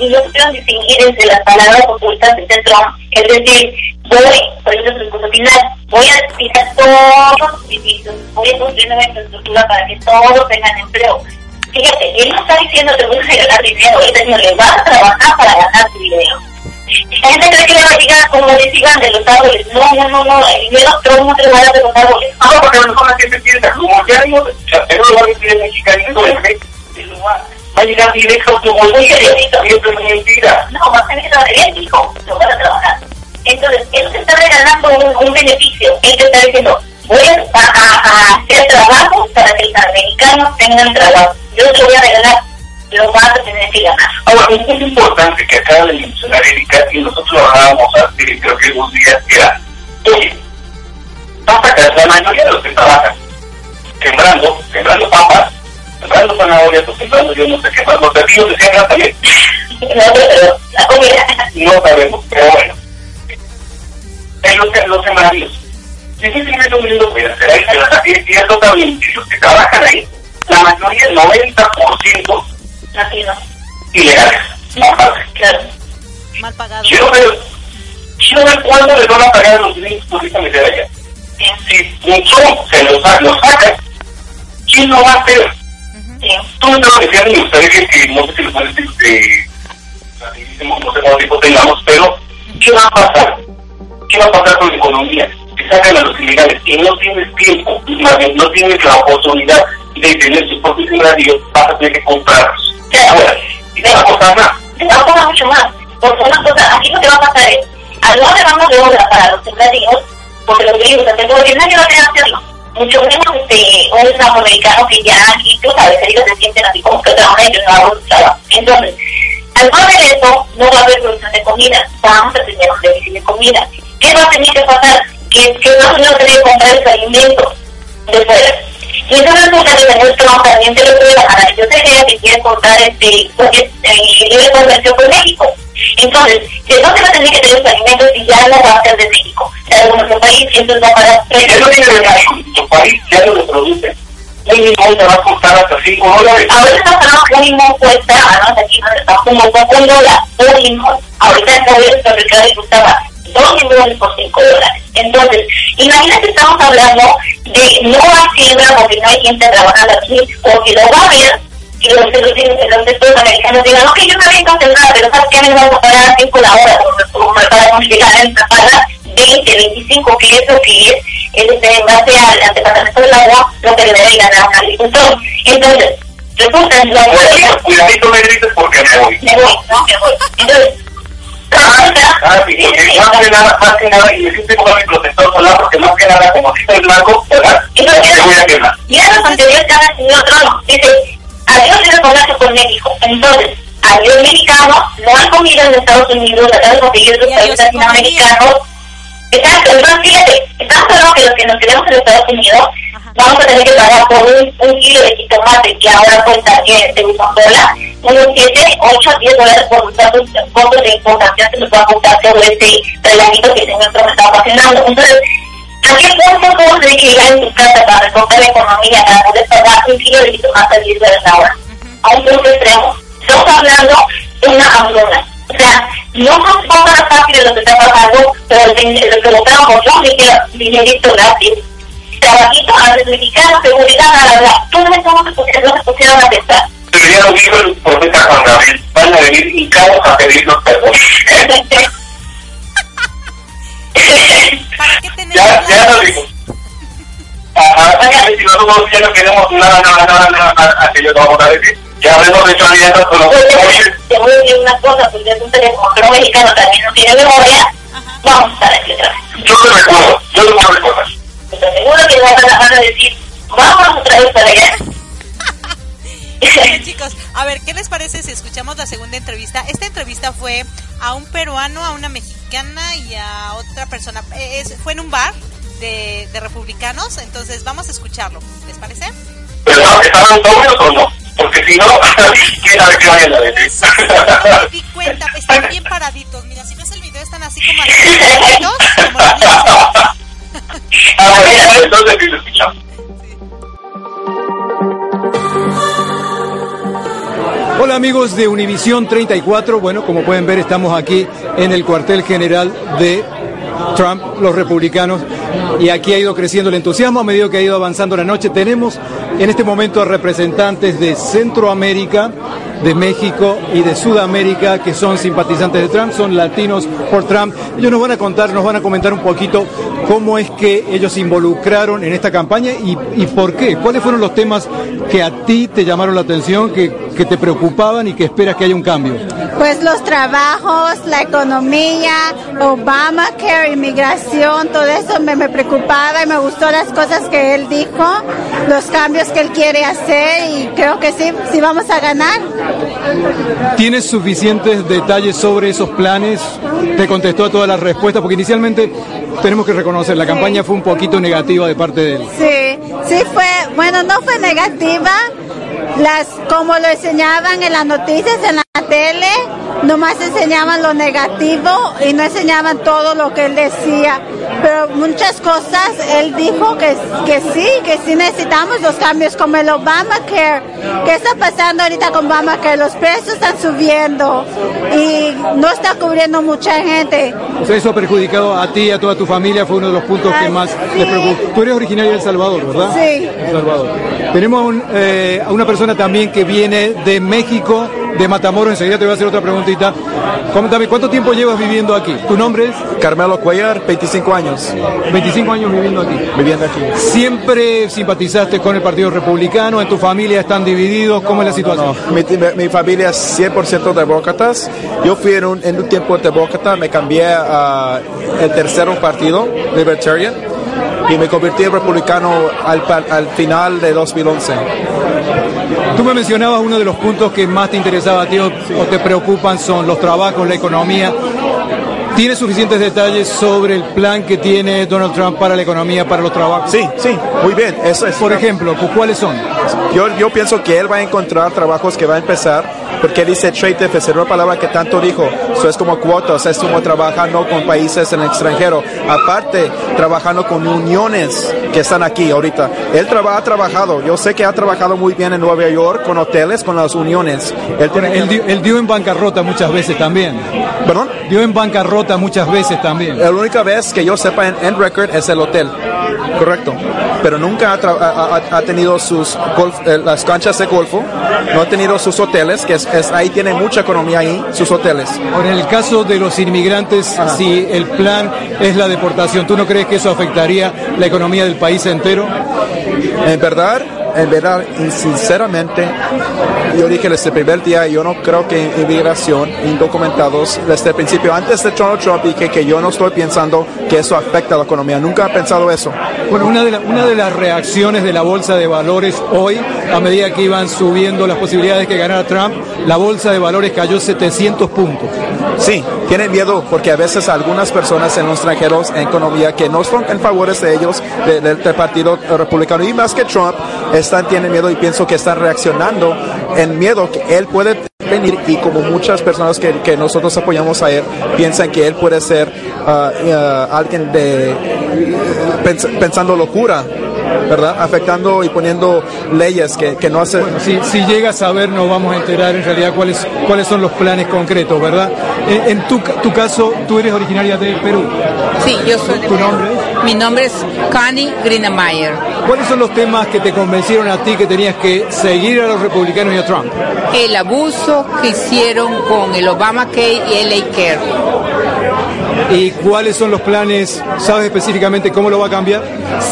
y no supieron distinguir entre las palabras ocultas de Trump. Es decir, voy, por ejemplo, su discurso final, voy a quitar todos los edificios, voy a construir una infraestructura para que todos tengan empleo. Fíjate, él no está diciendo que voy a ganar dinero, él está que va a trabajar para ganar su dinero. La gente cree que le va a llegar como le sigan de los árboles. No, no, no, no, el dinero Trump no se va de los árboles. Ah, porque a lo mejor la gente piensa, como ya digo, pero lo va a decir el mexicano, va a llegar directo a tu bolsillo y eso es mentira. No, va a tener que hijo, lo van a trabajar. Entonces, él te está regalando un, un beneficio. Él te está diciendo, voy a, a, a, hacer trabajo para que los americanos tengan trabajo. Yo te voy a regalar, lo vas a tener que ganar. Ahora, un punto importante que acaba de mencionar Erika, y nosotros lo hablábamos hace, creo que unos días, era, oye, papa, la mayoría de los que trabajan sembrando, sembrando papas, sembrando zanahorias o sembrando yo no sé qué más, los pepillos se siembran también. No. No sabemos, pero bueno. En los, los sembradíos. Difícilmente un hacer ahí, pero y eso también, y los que trabajan ahí, la mayoría, el 90% Latinos. ilegales. Mal pagados. Mal pagados. Quiero ver, quiero ver cuándo les van a pagar a los niños turistas de allá. Y si Trump se los, los saca, ¿quién lo va a hacer? Tú me diciendo, y ustedes que, que no sé si los que rapidísimo, no sé cuánto tiempo tengamos, pero ¿qué va a pasar? ¿Qué va a pasar con la economía? Que sacan a los ilegales y no tienes tiempo, no tienes la oportunidad de tener sus propios sembradíos, vas a tener que comprarlos. Ahora, y te va a costar más. te va a costar mucho más. Porque una cosa, aquí lo que va a pasar es, al no haber mano de obra para los sembradíos, porque los todo bien, nadie va a querer hacerlo. Mucho menos este, un afroamericano que ya aquí, tú sabes, ellos se sienten así como que trabajan ellos no trabajo. Entonces, al no haber eso, no va a haber producción de comida, vamos a tener un déficit de comida. ¿Qué va a tener que pasar? Que, que no se tener que comprar los alimentos de fuera. Y entonces resulta que tenemos Trump también se lo puede bajar. Yo sé que ella que quiere cortar este, porque, eh, libre comercio con México. Entonces, ¿de dónde va a tener que tener los alimentos si ya no va a ser de México? De país, entonces va a pagar Si ya tiene de México, tu país ya no lo produce. Un limón te va a costar hasta 5 dólares. Ahorita un limón cuesta, además aquí no está como con un dólar, un limón. Ahorita el Ricardo costaba dos limones por cinco dólares. Entonces, imagínate, estamos hablando de no hacienda porque no hay gente trabajando aquí, o que lo va a ver, y los, los, los americanos digan, ok, yo no había concentrado, pero ¿sabes qué? A mí me van a pagar 5 la hora por- para conseguir a pagar 20, 25, que es lo que es, este, en base al, al departamento del agua, lo que le debe ganar a un agricultor. Entonces, resulta la Cuidadito, cuidadito me grites porque me voy. me voy, no, me voy. Entonces, Ah, sí, porque más que nada, más que nada, y me siento como mi protector solar, porque más que nada, como si estoy blanco, ¿verdad? Entonces, Te voy a quemar. ya los anteriores que han tenido trono, dice, adiós libre comercio con México. Entonces, adiós mexicano, no hay comida en Estados Unidos, la de conseguir en los países latinoamericanos. Exacto, entonces fíjate, estamos hablando que los que nos quedamos en Estados Unidos, vamos a tener que pagar por un, un kilo de jitomate que ahora cuesta que de un dólar, unos 7, 8, 10 dólares por tantos costos de importación que nos va a costar todo este relajito que el señor Trump está ocasionando. Entonces, ¿a qué punto a tener que en tu casa para recortar la economía, para poder pagar un kilo de jitomate a 10 dólares ahora? A un punto extremo. Estamos hablando de una hambruna. O sea, no son cosas fáciles lo que está pasando, pero lo que lo por yo me quiero dinerito gratis. Trabajito a mexicanos, seguridad, a la verdad. Todo eso no se pusieron, no se pusieron a pensar. Pero ya lo dijo el profeta Juan Gabriel, van a venir hincados a pedirnos perdón. *laughs* ya, ya lo dijo. Ajá, si nosotros ya no queremos nada, nada, nada, nada, aquello no vamos a decir. Ya hablemos de alianzas con los te voy a decir una cosa, porque es un teléfono mexicanos también no tienen memoria. Vamos a estar aquí otra vez. Yo lo recuerdo, yo lo puedo recordar. Estoy seguro que van a decir, vamos otra vez para allá. *laughs* Bien, chicos, a ver, ¿qué les parece si escuchamos la segunda entrevista? Esta entrevista fue a un peruano, a una mexicana y a otra persona. Eh, es- fue en un bar de, de republicanos, entonces vamos a escucharlo. ¿Les parece? Pero ¿estaban sobrios o no? Porque si no, *laughs* quién sabe qué vayan a decir. Me di cuenta, están bien paraditos. Mira, si ves el video, están así como *laughs* paraditos, Hola amigos de Univisión 34. Bueno, como pueden ver, estamos aquí en el cuartel general de Trump, los republicanos, y aquí ha ido creciendo el entusiasmo a medida que ha ido avanzando la noche. Tenemos en este momento a representantes de Centroamérica, de México y de Sudamérica que son simpatizantes de Trump, son latinos por Trump. Ellos nos van a contar, nos van a comentar un poquito cómo es que ellos se involucraron en esta campaña y, y por qué. ¿Cuáles fueron los temas que a ti te llamaron la atención, que, que te preocupaban y que esperas que haya un cambio? Pues los trabajos, la economía, Obamacare, inmigración, todo eso me, me preocupaba y me gustó las cosas que él dijo, los cambios que él quiere hacer y creo que sí, sí vamos a ganar. ¿Tienes suficientes detalles sobre esos planes? ¿Te contestó a todas las respuestas? Porque inicialmente tenemos que reconocer, la campaña fue un poquito negativa de parte de él. Sí, sí fue, bueno, no fue negativa, las como lo enseñaban en las noticias, en la tele, nomás enseñaban lo negativo y no enseñaban todo lo que él decía. Pero muchas cosas él dijo que, que sí, que sí necesitamos los cambios como el Obamacare. ¿Qué está pasando ahorita con Obamacare? Los precios están subiendo y no está cubriendo mucha gente. Eso ha perjudicado a ti y a toda tu familia, fue uno de los puntos que más les preocupó. Tú eres originario de El Salvador, ¿verdad? Sí. El Salvador. Tenemos un, eh, a una persona también que viene de México, de Matamoros. Enseguida te voy a hacer otra preguntita. Coméntame, ¿cuánto tiempo llevas viviendo aquí? ¿Tu nombre es? Carmelo Cuellar, 25 años. 25 años viviendo aquí. Viviendo aquí. ¿Siempre simpatizaste con el Partido Republicano? ¿En tu familia están divididos? ¿Cómo es la situación? Mi, mi familia es 100% demócratas. Yo fui en un, en un tiempo demócrata, me cambié a el tercer partido, Libertarian, y me convertí en republicano al, al final de 2011. Tú me mencionabas uno de los puntos que más te interesaba a ti o, o te preocupan son los trabajos, la economía. ¿Tiene suficientes detalles sobre el plan que tiene Donald Trump para la economía, para los trabajos? Sí, sí, muy bien. Eso es. Por ejemplo, ¿cuáles son? Yo, yo pienso que él va a encontrar trabajos que va a empezar, porque dice trade deficit, una palabra que tanto dijo. Eso es como cuotas, es como trabajando con países en el extranjero. Aparte, trabajando con uniones que están aquí ahorita. Él traba, ha trabajado, yo sé que ha trabajado muy bien en Nueva York con hoteles, con las uniones. Él, tiene, él, dio, él dio en bancarrota muchas veces también. ¿Perdón? Dio en bancarrota muchas veces también. La única vez que yo sepa en, en record es el hotel. Correcto. Pero nunca ha, ha, ha tenido sus golf, eh, las canchas de golfo, no ha tenido sus hoteles, que es, es, ahí tiene mucha economía ahí, sus hoteles. Ahora, en el caso de los inmigrantes, Ajá. si el plan es la deportación, ¿tú no crees que eso afectaría la economía del país entero? En verdad, en verdad, sinceramente, yo dije desde el primer día, yo no creo que inmigración, indocumentados, desde el principio, antes de Donald Trump, dije que yo no estoy pensando que eso afecta a la economía. Nunca he pensado eso. Bueno, una de, la, una de las reacciones de la bolsa de valores hoy, a medida que iban subiendo las posibilidades de que ganara Trump, la bolsa de valores cayó 700 puntos. Sí, tienen miedo porque a veces algunas personas en los extranjeros en economía que no están en favores de ellos, de, de, del Partido Republicano y más que Trump, están, tienen miedo y pienso que están reaccionando en miedo que él puede venir y como muchas personas que, que nosotros apoyamos a él piensan que él puede ser uh, uh, alguien de pens pensando locura ¿verdad? Afectando y poniendo leyes que, que no hacen... Bueno, si, si llega a saber, nos vamos a enterar en realidad cuáles, cuáles son los planes concretos, ¿verdad? En, en tu, tu, caso, tú eres originaria de Perú. Sí, yo soy de ¿Tu Perú. nombre? Mi nombre es Connie Greenemeyer. ¿Cuáles son los temas que te convencieron a ti que tenías que seguir a los republicanos y a Trump? El abuso que hicieron con el Obamacare y el Care. ¿Y cuáles son los planes? ¿Sabes específicamente cómo lo va a cambiar?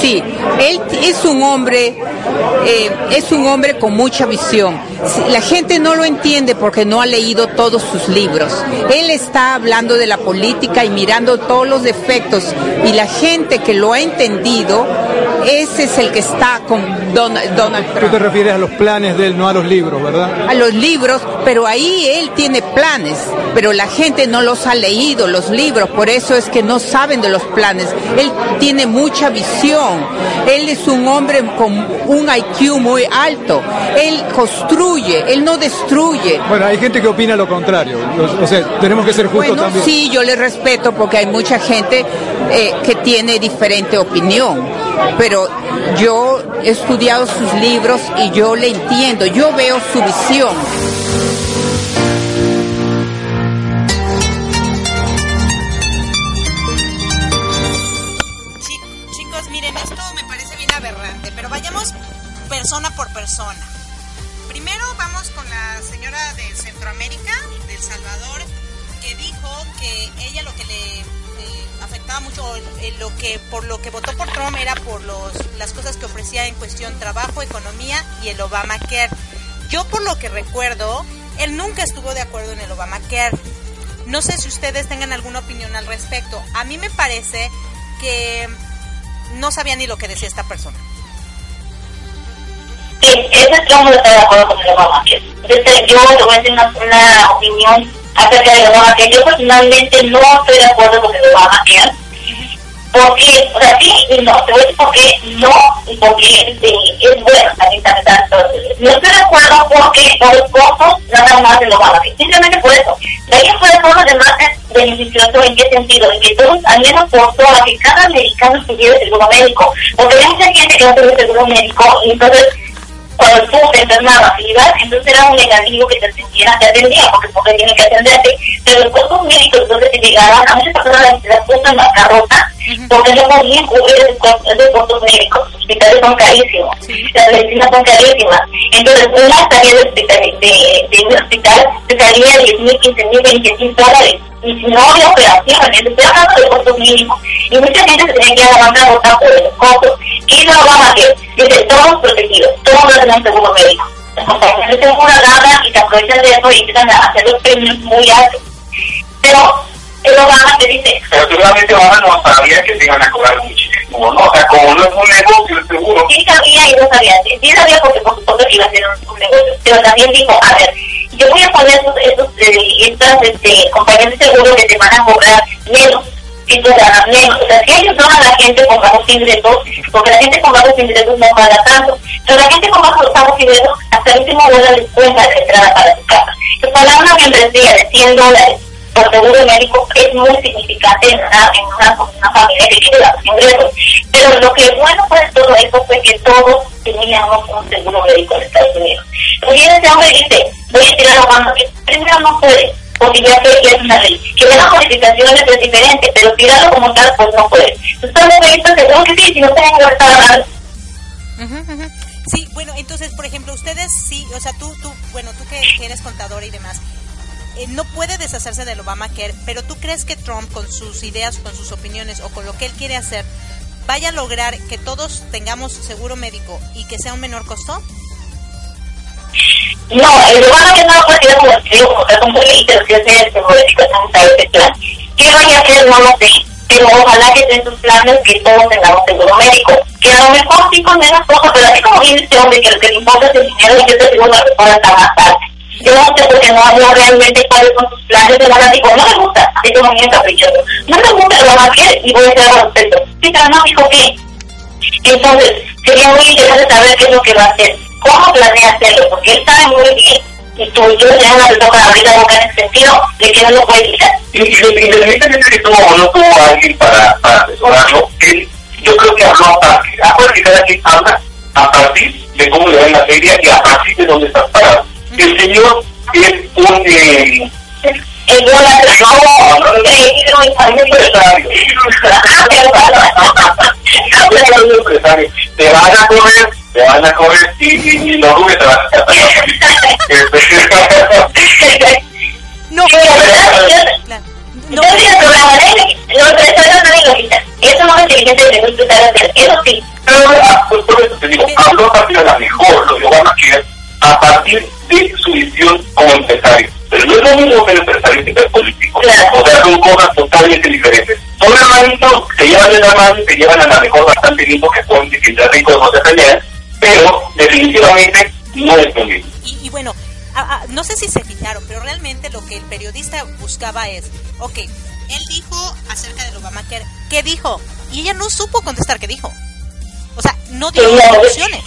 Sí, él es un hombre, eh, es un hombre con mucha visión. La gente no lo entiende porque no ha leído todos sus libros. Él está hablando de la política y mirando todos los defectos y la gente que lo ha entendido, ese es el que está con Donald, Donald Trump. Tú te refieres a los planes de él, no a los libros, ¿verdad? A los libros, pero ahí él tiene planes, pero la gente no los ha leído, los libros, por eso es que no saben de los planes. Él tiene mucha visión, él es un hombre con un IQ muy alto, él construye, él no destruye. Bueno, hay gente que opina lo contrario, o sea, tenemos que ser justos bueno, también. Sí, yo le respeto porque hay mucha gente eh, que tiene diferente opinión, pero yo he estudiado sus libros y yo le entiendo, yo veo su visión. Persona por persona. Primero vamos con la señora de Centroamérica, de El Salvador, que dijo que ella lo que le eh, afectaba mucho, eh, lo que por lo que votó por Trump era por los, las cosas que ofrecía en cuestión trabajo, economía y el Obamacare. Yo por lo que recuerdo, él nunca estuvo de acuerdo en el Obamacare. No sé si ustedes tengan alguna opinión al respecto. A mí me parece que no sabía ni lo que decía esta persona. Sí, ese es yo no estoy de acuerdo con el Obamacare. Desde, yo te voy a decir una, opinión acerca del Obamacare. Yo personalmente no estoy de acuerdo con el Obamacare. Porque, o sea, sí y no, te voy a decir por qué no y porque es bueno también también. No estoy de acuerdo porque por costos nada más del Obamacare. Simplemente por eso. De ahí fuera todos los demás beneficiosos en qué sentido, en que todos, al menos por todas, que cada americano tuviera seguro médico. Porque hay mucha gente que no tiene seguro médico entonces cuando tú enfermabas y ibas, entonces era un negativo que te atendían, te atendían, porque porque tiene que atenderte, pero los costos médicos entonces te llegaban, a muchas personas las, puso en bancarrota, porque no podían cubrir esos costos, médicos, los hospitales son carísimos, las medicinas son carísimas, entonces una salida de, hospital, de, de un hospital te salía 10 mil, 15 mil, 20 mil dólares, y no había operaciones, estoy hablando de costos mínimos, y mucha gente se tenía que ir a bancarrota por los costos, y no vamos a hacer, dice, todos protegidos, todos tenemos seguro médico. O sea, no tengo una gana y se aprovechan de eso y empiezan a hacer los premios muy altos. Pero el Obama te dice... Pero seguramente Obama no sabía que se iban a cobrar ¿no? Como no es un negocio, seguro. Sí sabía y no sabía. Sí sabía porque por supuesto que iba a ser un, un negocio. Pero también dijo, a ver, yo voy a poner estos, estos, eh, estas este, compañías de seguro que te van a cobrar menos si tú ganas menos. O sea, si ellos donan a la gente con bajos ingresos, porque la gente con bajos ingresos no paga tanto, pero la gente con bajos, bajos ingresos hasta el último dólar les cuenta la entrada para su casa. Que para una membresía de 100 dólares por seguro médico es muy significante en una, en una, familia que tiene bajos ingresos. Pero lo que bueno fue de todo esto fue que todos teníamos un seguro médico en Estados Unidos. Viene ese hombre dice, voy a tirar a que primero no puede porque ya que ya es una ley. Que de las modificaciones es diferente, pero tirarlo como tal, pues no puede. Entonces, revistas seguro que sí, si no tienen de hablar. Sí, bueno, entonces, por ejemplo, ustedes sí, o sea, tú, tú bueno, tú que, que eres contador y demás, eh, no puede deshacerse del Obamacare, pero tú crees que Trump, con sus ideas, con sus opiniones o con lo que él quiere hacer, vaya a lograr que todos tengamos seguro médico y que sea un menor costo? No, el Obamacare no lo tirar como escribo, como tal, como ley, pero si hace el seguro médico, está en ese plan. ¿Qué vaya a hacer? No lo sé. Pero ojalá que estén sus planes que todos tengamos seguro médico. Que a lo mejor sí con menos cosas, pero así como dice este hombre, que lo que le importa es el dinero y que este seguro la persona está más tarde. Yo no sé porque no hablo realmente cuáles son sus planes de la digo, no me gusta, así como muy caprichoso. No me gusta lo más que y voy a hacer al. Sí, pero no dijo qué. Entonces, sería muy interesante saber qué es lo que va a hacer. ¿Cómo planea hacerlo? Porque él sabe muy bien y tú y yo ya no le toca abrir la boca en ese sentido de que no lo puede quitar. Independientemente de tuvo o no tuvo alguien para, para asesorarlo, él, yo creo que habló a partir, acuérdate que cada quien habla a partir de cómo le va en la feria y a partir de dónde estás parado. El señor es un... Eh, el no, no, empresario. Te van a correr, te van a correr y, y, y rubes te van a No, no, no, el programa de los empresarios no. Eso no es inteligente de disfrutar hacer. Eso sí. Pero, pues por eso te digo, habló a partir de la mejor, lo de Obamacare, a partir de su visión como empresario. Pero no es lo mismo que el empresario que el político. O sea, son cosas totalmente diferentes. Son hermanitos, se llevan de la mano y se llevan a la mejor bastante lindo que son distintas ricos no se pelean, pero definitivamente no es lo mismo. Y, y bueno, a, a, no sé si se fijaron, pero realmente lo que el periodista buscaba es, ok, él dijo acerca del Obamacare, ¿qué dijo? Y ella no supo contestar qué dijo. O sea, no dio soluciones.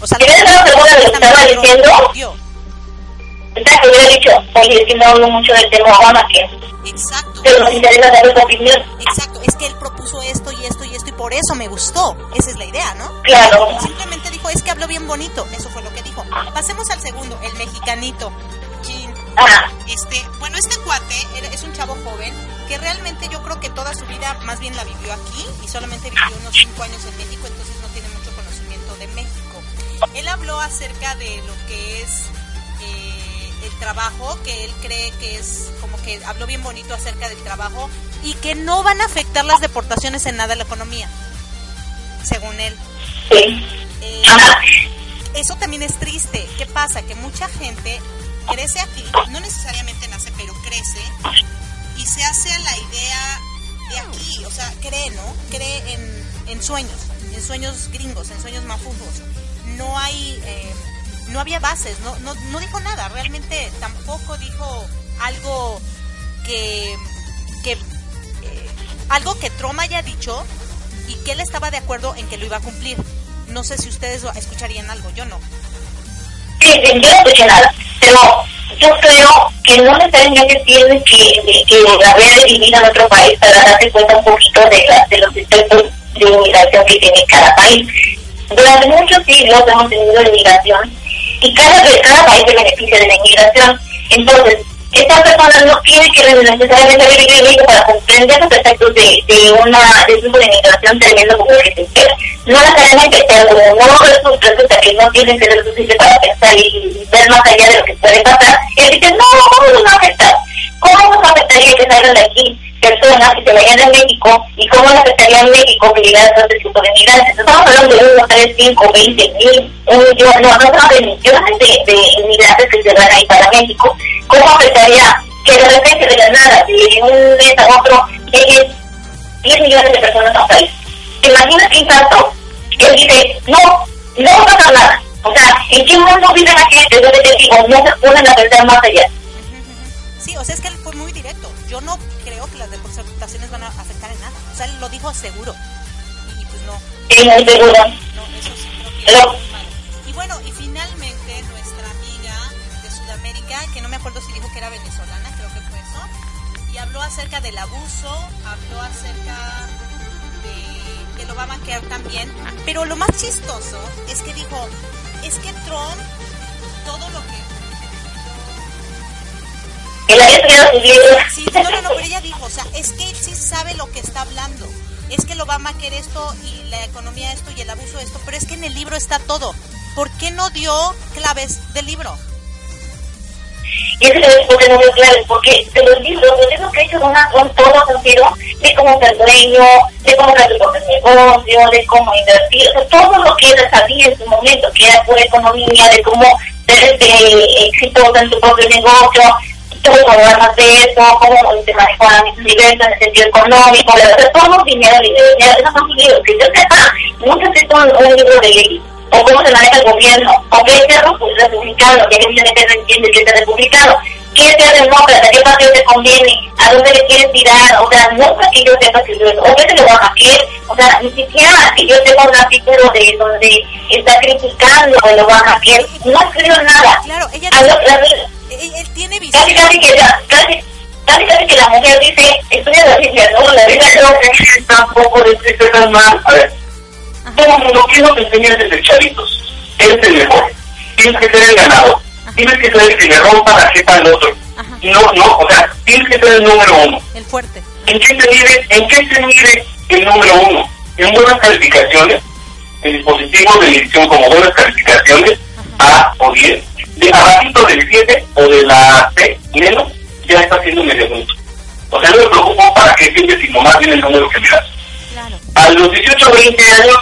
O sea, ¿Quieres saber seguro de lo que estaba diciendo? Exacto, hubiera dicho, oye, es que no hablo mucho del tema Obamacare. Exacto. Pero nos interesa saber tu opinión. Exacto, es que él propuso esto y esto y esto y por eso me gustó. Esa es la idea, ¿no? Claro. Simplemente dijo, es que habló bien bonito. Eso fue lo que dijo. Pasemos al segundo, el mexicanito. Jean. Ajá. Este, bueno, este cuate es un chavo joven que realmente yo creo que toda su vida más bien la vivió aquí y solamente vivió unos 5 años en México, entonces no tiene mucho conocimiento de México. Él habló acerca de lo que es eh, el trabajo, que él cree que es como que habló bien bonito acerca del trabajo y que no van a afectar las deportaciones en nada a la economía, según él. Eh, eso también es triste. ¿Qué pasa? Que mucha gente crece aquí, no necesariamente nace, pero crece y se hace a la idea de aquí, o sea, cree, ¿no? Cree en, en sueños, en sueños gringos, en sueños mafufos. No hay, eh, no había bases, no, no, no dijo nada, realmente tampoco dijo algo que, que eh, algo que Trump haya dicho y que él estaba de acuerdo en que lo iba a cumplir. No sé si ustedes escucharían algo, yo no. Sí, yo no escuché nada, pero yo creo que no necesariamente tiene que, que haber vivido en otro país para darse cuenta un poquito de, la- de los efectos de inmigración que tiene cada país. Durante muchos siglos hemos tenido inmigración y cada, cada país se beneficia de la inmigración. Entonces, estas personas no tienen que necesariamente vivir en para comprender los efectos de, de una de tipo de inmigración tremendo como que se espera. No necesariamente, pero no resulta, resulta que no tienen que ser suficiente para pensar y, ver más allá de lo que puede pasar, y dicen, no, ¿cómo nos va a afectar? ¿Cómo nos afectaría que salgan de aquí personas que se vayan de México y cómo nos afectaría en México que llegaran a este tipo de migrantes? Estamos hablando de 1, 3, 5, 20 mil, un millón, no, no de millones de, de inmigrantes que se ahí para México. ¿Cómo afectaría que de repente de la nada, de un mes a otro, lleguen 10 millones de personas a un país? ¿Te imaginas qué impacto? Él dice, no, no va a pasar nada. O sea, ¿en qué mundo viven aquí? Desde te digo, no se ponen a pensar más allá. Sí, o sea, es que fue muy directo. Yo no que las deportaciones van a afectar en nada. O sea, él lo dijo seguro. Y, pues no. Muy seguro. No, eso sí creo que es malo. Y bueno, y finalmente nuestra amiga de Sudamérica, que no me acuerdo si dijo que era venezolana, creo que fue eso, y habló acerca del abuso, habló acerca de que lo va a banquear también, pero lo más chistoso es que dijo, es que Trump, todo lo que Había estudiado sus libros. Sí, no, no, no, pero ella dijo, o sea, es que él sí sabe lo que está hablando. Es que lo va a maquer esto y la economía esto y el abuso esto, pero es que en el libro está todo. ¿Por qué no dio claves del libro? Y eso es porque no muy claro, porque de los libros, los libros que he hecho una, son todo sentido de cómo ser dueño, de cómo tu propio negocio, de cómo invertir, o sea, todo lo que él sabía en su momento, que era pura economía, de cómo ser este, exitoso en tu propio negocio, cómo ganas de eso, cómo te manejan mis ingresos en el sentido económico, la verdad, todo dinero, dinero, esos son libros, que yo sepa, nunca se un, un libro de ley. O cómo se maneja el gobierno, o qué es ser republicano, que que no entiende que es republicano, qué es ser demócrata, qué partido te conviene, a dónde le quieres tirar, o sea, nunca que yo sepa si lo o qué se lo va a hacer, o sea, ni siquiera que yo sepa un artículo de donde está criticando o lo va a hacer, no escribió nada. Claro, ella A lo- la- él, él tiene visión. casi casi que la, casi, casi casi que la mujer dice, estudia la Biblia, no, la Biblia creo que tampoco de tristeza más. A ver, todo el mundo, ¿qué nos enseña desde chavitos? Eres el mejor. Tienes que ser el ganador. Tienes que ser el que le rompa la jeta al otro. No, no, o sea, tienes que ser el número uno. El fuerte. ¿En qué se mide, en qué se mide el número uno? En buenas calificaciones, en dispositivos de medición como buenas calificaciones, A o 10, de abajito del 7 o de la C menos, ya está siendo medio punto. O sea, no me preocupo para qué sientes, sino más bien el número que me das. A los 18 o 20 años,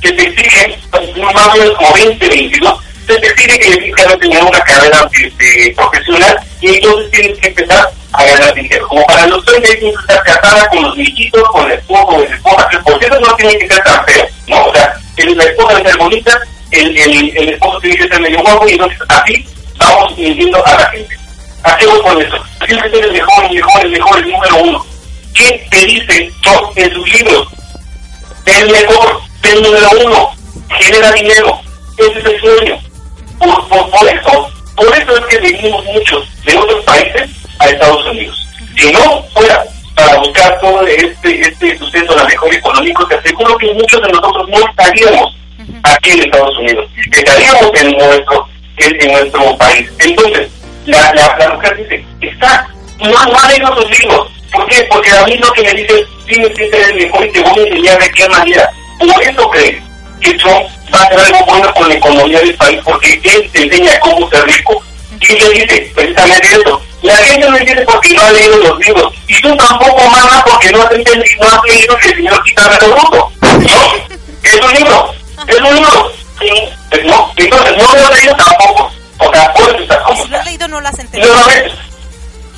que te exigen, pues, más o menos como 20, 22, se te exige que necesitas tener una carrera este, profesional y entonces tienes que empezar a ganar dinero. Como para los 30 tienes que estar casada con los niñitos, con el esposo o la esposa, que por cierto no tienen que ser tan feos, ¿no? O sea, el- la esposa ser bonita, el, el, el esposo tiene que ser medio guapo y entonces así vamos mintiendo a la gente. ¿A qué voy con eso? Ser el mejor, el mejor, el mejor, el número uno. ¿Qué te dice en sus libros? el mejor, el número uno, genera dinero, ese es el sueño. Por, por, por eso, por eso es que venimos muchos de otros países a Estados Unidos. Si no fuera para buscar todo este, este suceso, la mejor económico, te aseguro que muchos de nosotros no estaríamos aquí en Estados Unidos, estaríamos en nuestro, en, nuestro país. Entonces, la, la, mujer dice, está, no, no ha leído los libros. ¿Por qué? Porque a mí lo que me dice, tienes que ser el mejor y te voy a enseñar de qué manera. Por eso crees que Trump va a hacer algo bueno con la economía del país, porque él te enseña cómo ser rico. Y ella dice precisamente eso. La gente no entiende por qué no ha leído los libros. Y tú tampoco, mamá, porque no has entendido, no has leído que el señor quita el bruto. ¿No? Es un. Es un libro. Sí. Pues no. Entonces, no lo has leído tampoco. O eso estás como Si lo has leído, no lo has y entendido. no lo ves.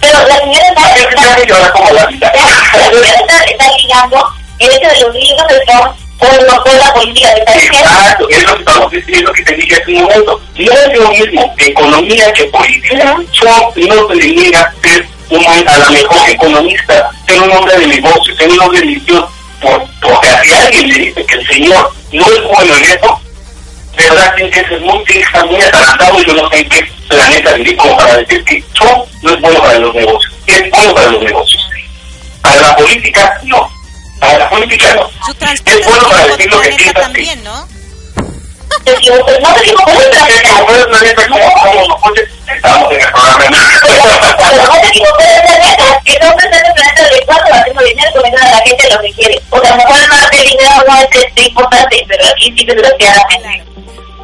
Pero la señora está, Es que ya me llora como la vida. la señora está, está ligando el hecho de los libros de Trump con, lo- con la política de esta gente. Exacto, es lo que estamos diciendo que te dije hace un momento. No es lo mismo economía que política. Trump no se le niega ser un, a la mejor economista, ser un hombre de negocios, ser un hombre de visión. Por, porque si alguien le dice que el señor no es bueno en eso, de verdad tiene que ser muy, muy atarantado y yo no sé en qué planeta vivir como para decir que Trump no es bueno para los negocios. Es bueno para los negocios. Para la política, no. Para la política, no. Es bueno para decir lo que piensas, también, ¿no?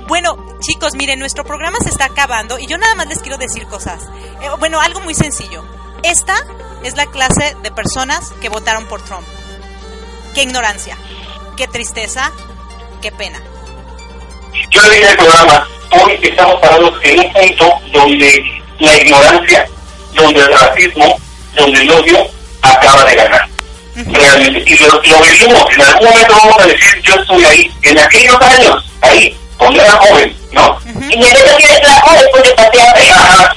Bueno, chicos, miren, nuestro programa se está acabando y yo nada más les quiero decir cosas. Eh, bueno, algo muy sencillo. Esta es la clase de personas que votaron por Trump. Qué ignorancia, qué tristeza, qué pena. Yo le dije al programa, hoy estamos parados en un punto donde la ignorancia, donde el racismo, donde el odio acaba de ganar. Realmente. Y lo, lo vivimos. En algún momento vamos a decir, yo estoy ahí. En aquellos años, ahí, cuando era joven, ¿no? Y en eso tienes la joven *laughs* porque pasé hambre. Ajá,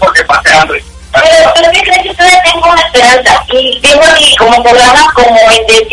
porque pasé hambre. Pero, ¿qué crees? Yo todavía tengo una esperanza. Y tengo aquí como programas como el de,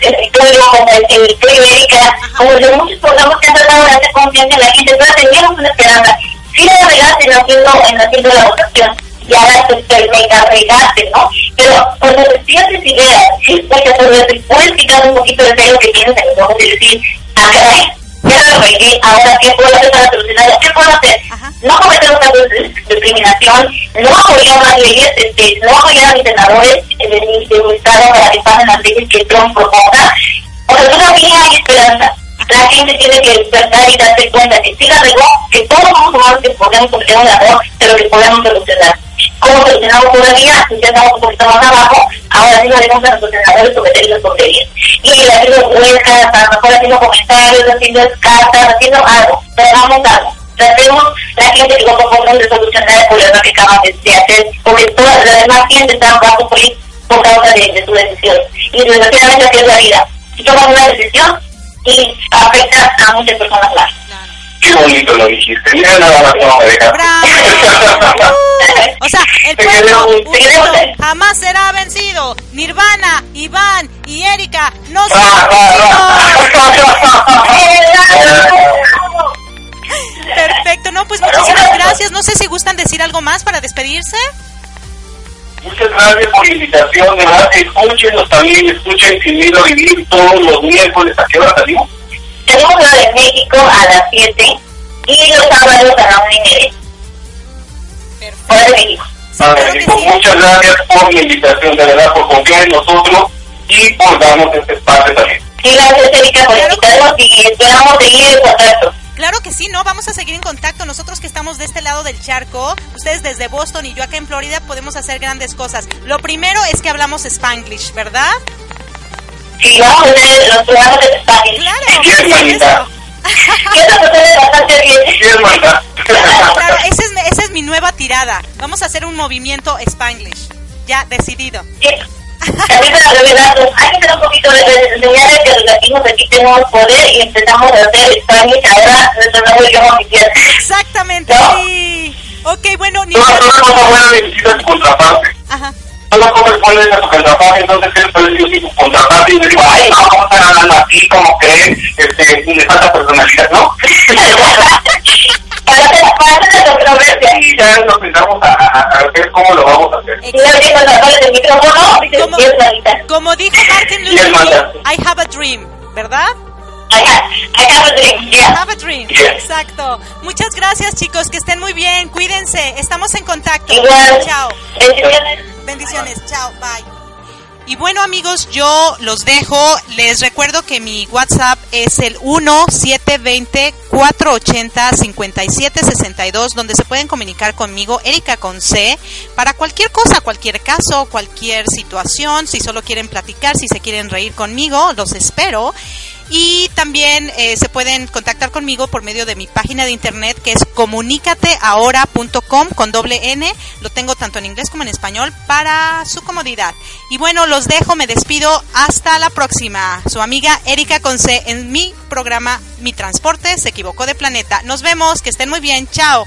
territorio, como el de Ibérica, como el de muchos programas que han tratado de hacer confianza en la gente. Entonces teníamos una esperanza. Sí la regaste en haciendo, en haciendo la votación. Y ahora te mega regaste, ¿no? Pero cuando te pierdes ideas, porque te puedes quitar un poquito de pelo que tienes en los ojos y decir, ah, caray, ya lo regué, ahora qué puedo hacer para solucionarlo, qué puedo hacer, no cometer un caso de discriminación, no apoyar las leyes, este, no apoyar a mis senadores eh, de mi, de mi estado para que pasen las leyes que Trump proponga, o sea, todavía hay esperanza. La gente tiene que despertar y darse cuenta que sí la regó, que todos somos humanos que podemos cometer un error, pero que podemos solucionar. ¿Cómo solucionamos todavía? Si ya estamos un poquito más abajo, ahora sí lo haremos a nuestros senadores cometer las tonterías. Y haciendo huelgas, a lo mejor haciendo comentarios, haciendo cartas, haciendo algo, pero hagamos algo. Tratemos la gente que no propongan de solucionar el problema que acaban de, hacer, porque toda la demás gente está bajo por, por causa de, de su decisión. Y desgraciadamente así es la vida. Si tomas una decisión y afecta a muchas personas más. Qué bonito lo dijiste. Mira nada más cómo me dejas. *laughs* O sea, el pueblo jamás será vencido. Nirvana, Iván y Erika no son *laughs* Perfecto, no, pues muchísimas gracias. No sé si gustan decir algo más para despedirse. Muchas gracias por la invitación, de verdad, escúchenos también, escuchen Sin Miedo Vivir todos los miércoles, ¿a qué hora salimos? Tenemos la de México a las 7 y los sábados a la 1 y media. Hora de México. México. Muchas gracias por la invitación, de verdad, por confiar en nosotros y por darnos este espacio también. Sí, gracias Erika por invitarnos y esperamos seguir en contacto. Claro que sí, ¿no? Vamos a seguir en contacto. Nosotros que estamos de este lado del charco, ustedes desde Boston y yo acá en Florida, podemos hacer grandes cosas. Lo primero es que hablamos Spanglish, ¿verdad? Sí, vamos a hacer los programas de. Claro, Sí. Eso sucede bastante bien. Sí. Claro, claro, esa es, esa es mi nueva tirada. Vamos a hacer un movimiento Spanglish. Ya, decidido. También para revelarnos, hay que tener un poquito de que los latinos aquí tenemos poder y empezamos a hacer Spanish ahora nuestro nuevo idioma oficial. Exactamente, sí. Ok, bueno, ni... No, no, no, no, bueno, necesitas contraparte. Ajá. Solo como pones a tu contraparte, entonces él puede decir tu contraparte y yo digo, ay, no, ¿cómo están hablando así? como que este, le falta personalidad, ¿no? Para hacer para hacer la controversia. Y ya nos empezamos a, a, a ver cómo lo vamos a hacer. No, no, el micrófono, y Como, es como dijo Martin Luther. King, I have a dream, ¿verdad? I have, I have a dream, I yeah. have a dream. Yeah. Exacto. Muchas gracias, chicos. Que estén muy bien. Cuídense. Estamos en contacto. Igual. Chao. Bendiciones. Chao. Bye. Y bueno amigos, yo los dejo. Les recuerdo que mi WhatsApp es el 1720-480-5762, donde se pueden comunicar conmigo, Erika con C, para cualquier cosa, cualquier caso, cualquier situación, si solo quieren platicar, si se quieren reír conmigo, los espero. Y también eh, se pueden contactar conmigo por medio de mi página de internet que es comunicateahora.com con doble N. Lo tengo tanto en inglés como en español para su comodidad. Y bueno, los dejo, me despido. Hasta la próxima. Su amiga Erika Conce en mi programa Mi Transporte se equivocó de planeta. Nos vemos, que estén muy bien. Chao.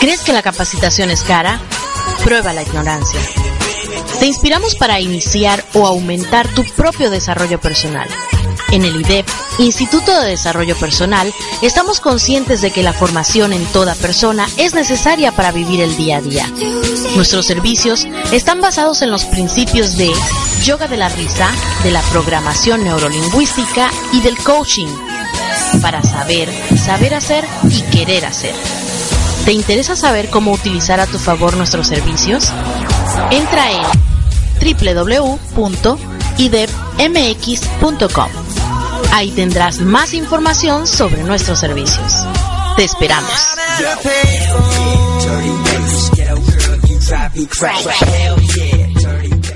¿Crees que la capacitación es cara? Prueba la ignorancia. Te inspiramos para iniciar o aumentar tu propio desarrollo personal. En el IDEP, Instituto de Desarrollo Personal, estamos conscientes de que la formación en toda persona es necesaria para vivir el día a día. Nuestros servicios están basados en los principios de yoga de la risa, de la programación neurolingüística y del coaching, para saber, saber hacer y querer hacer. ¿Te interesa saber cómo utilizar a tu favor nuestros servicios? Entra en www.idepmx.com. Ahí tendrás más información sobre nuestros servicios. Te esperamos.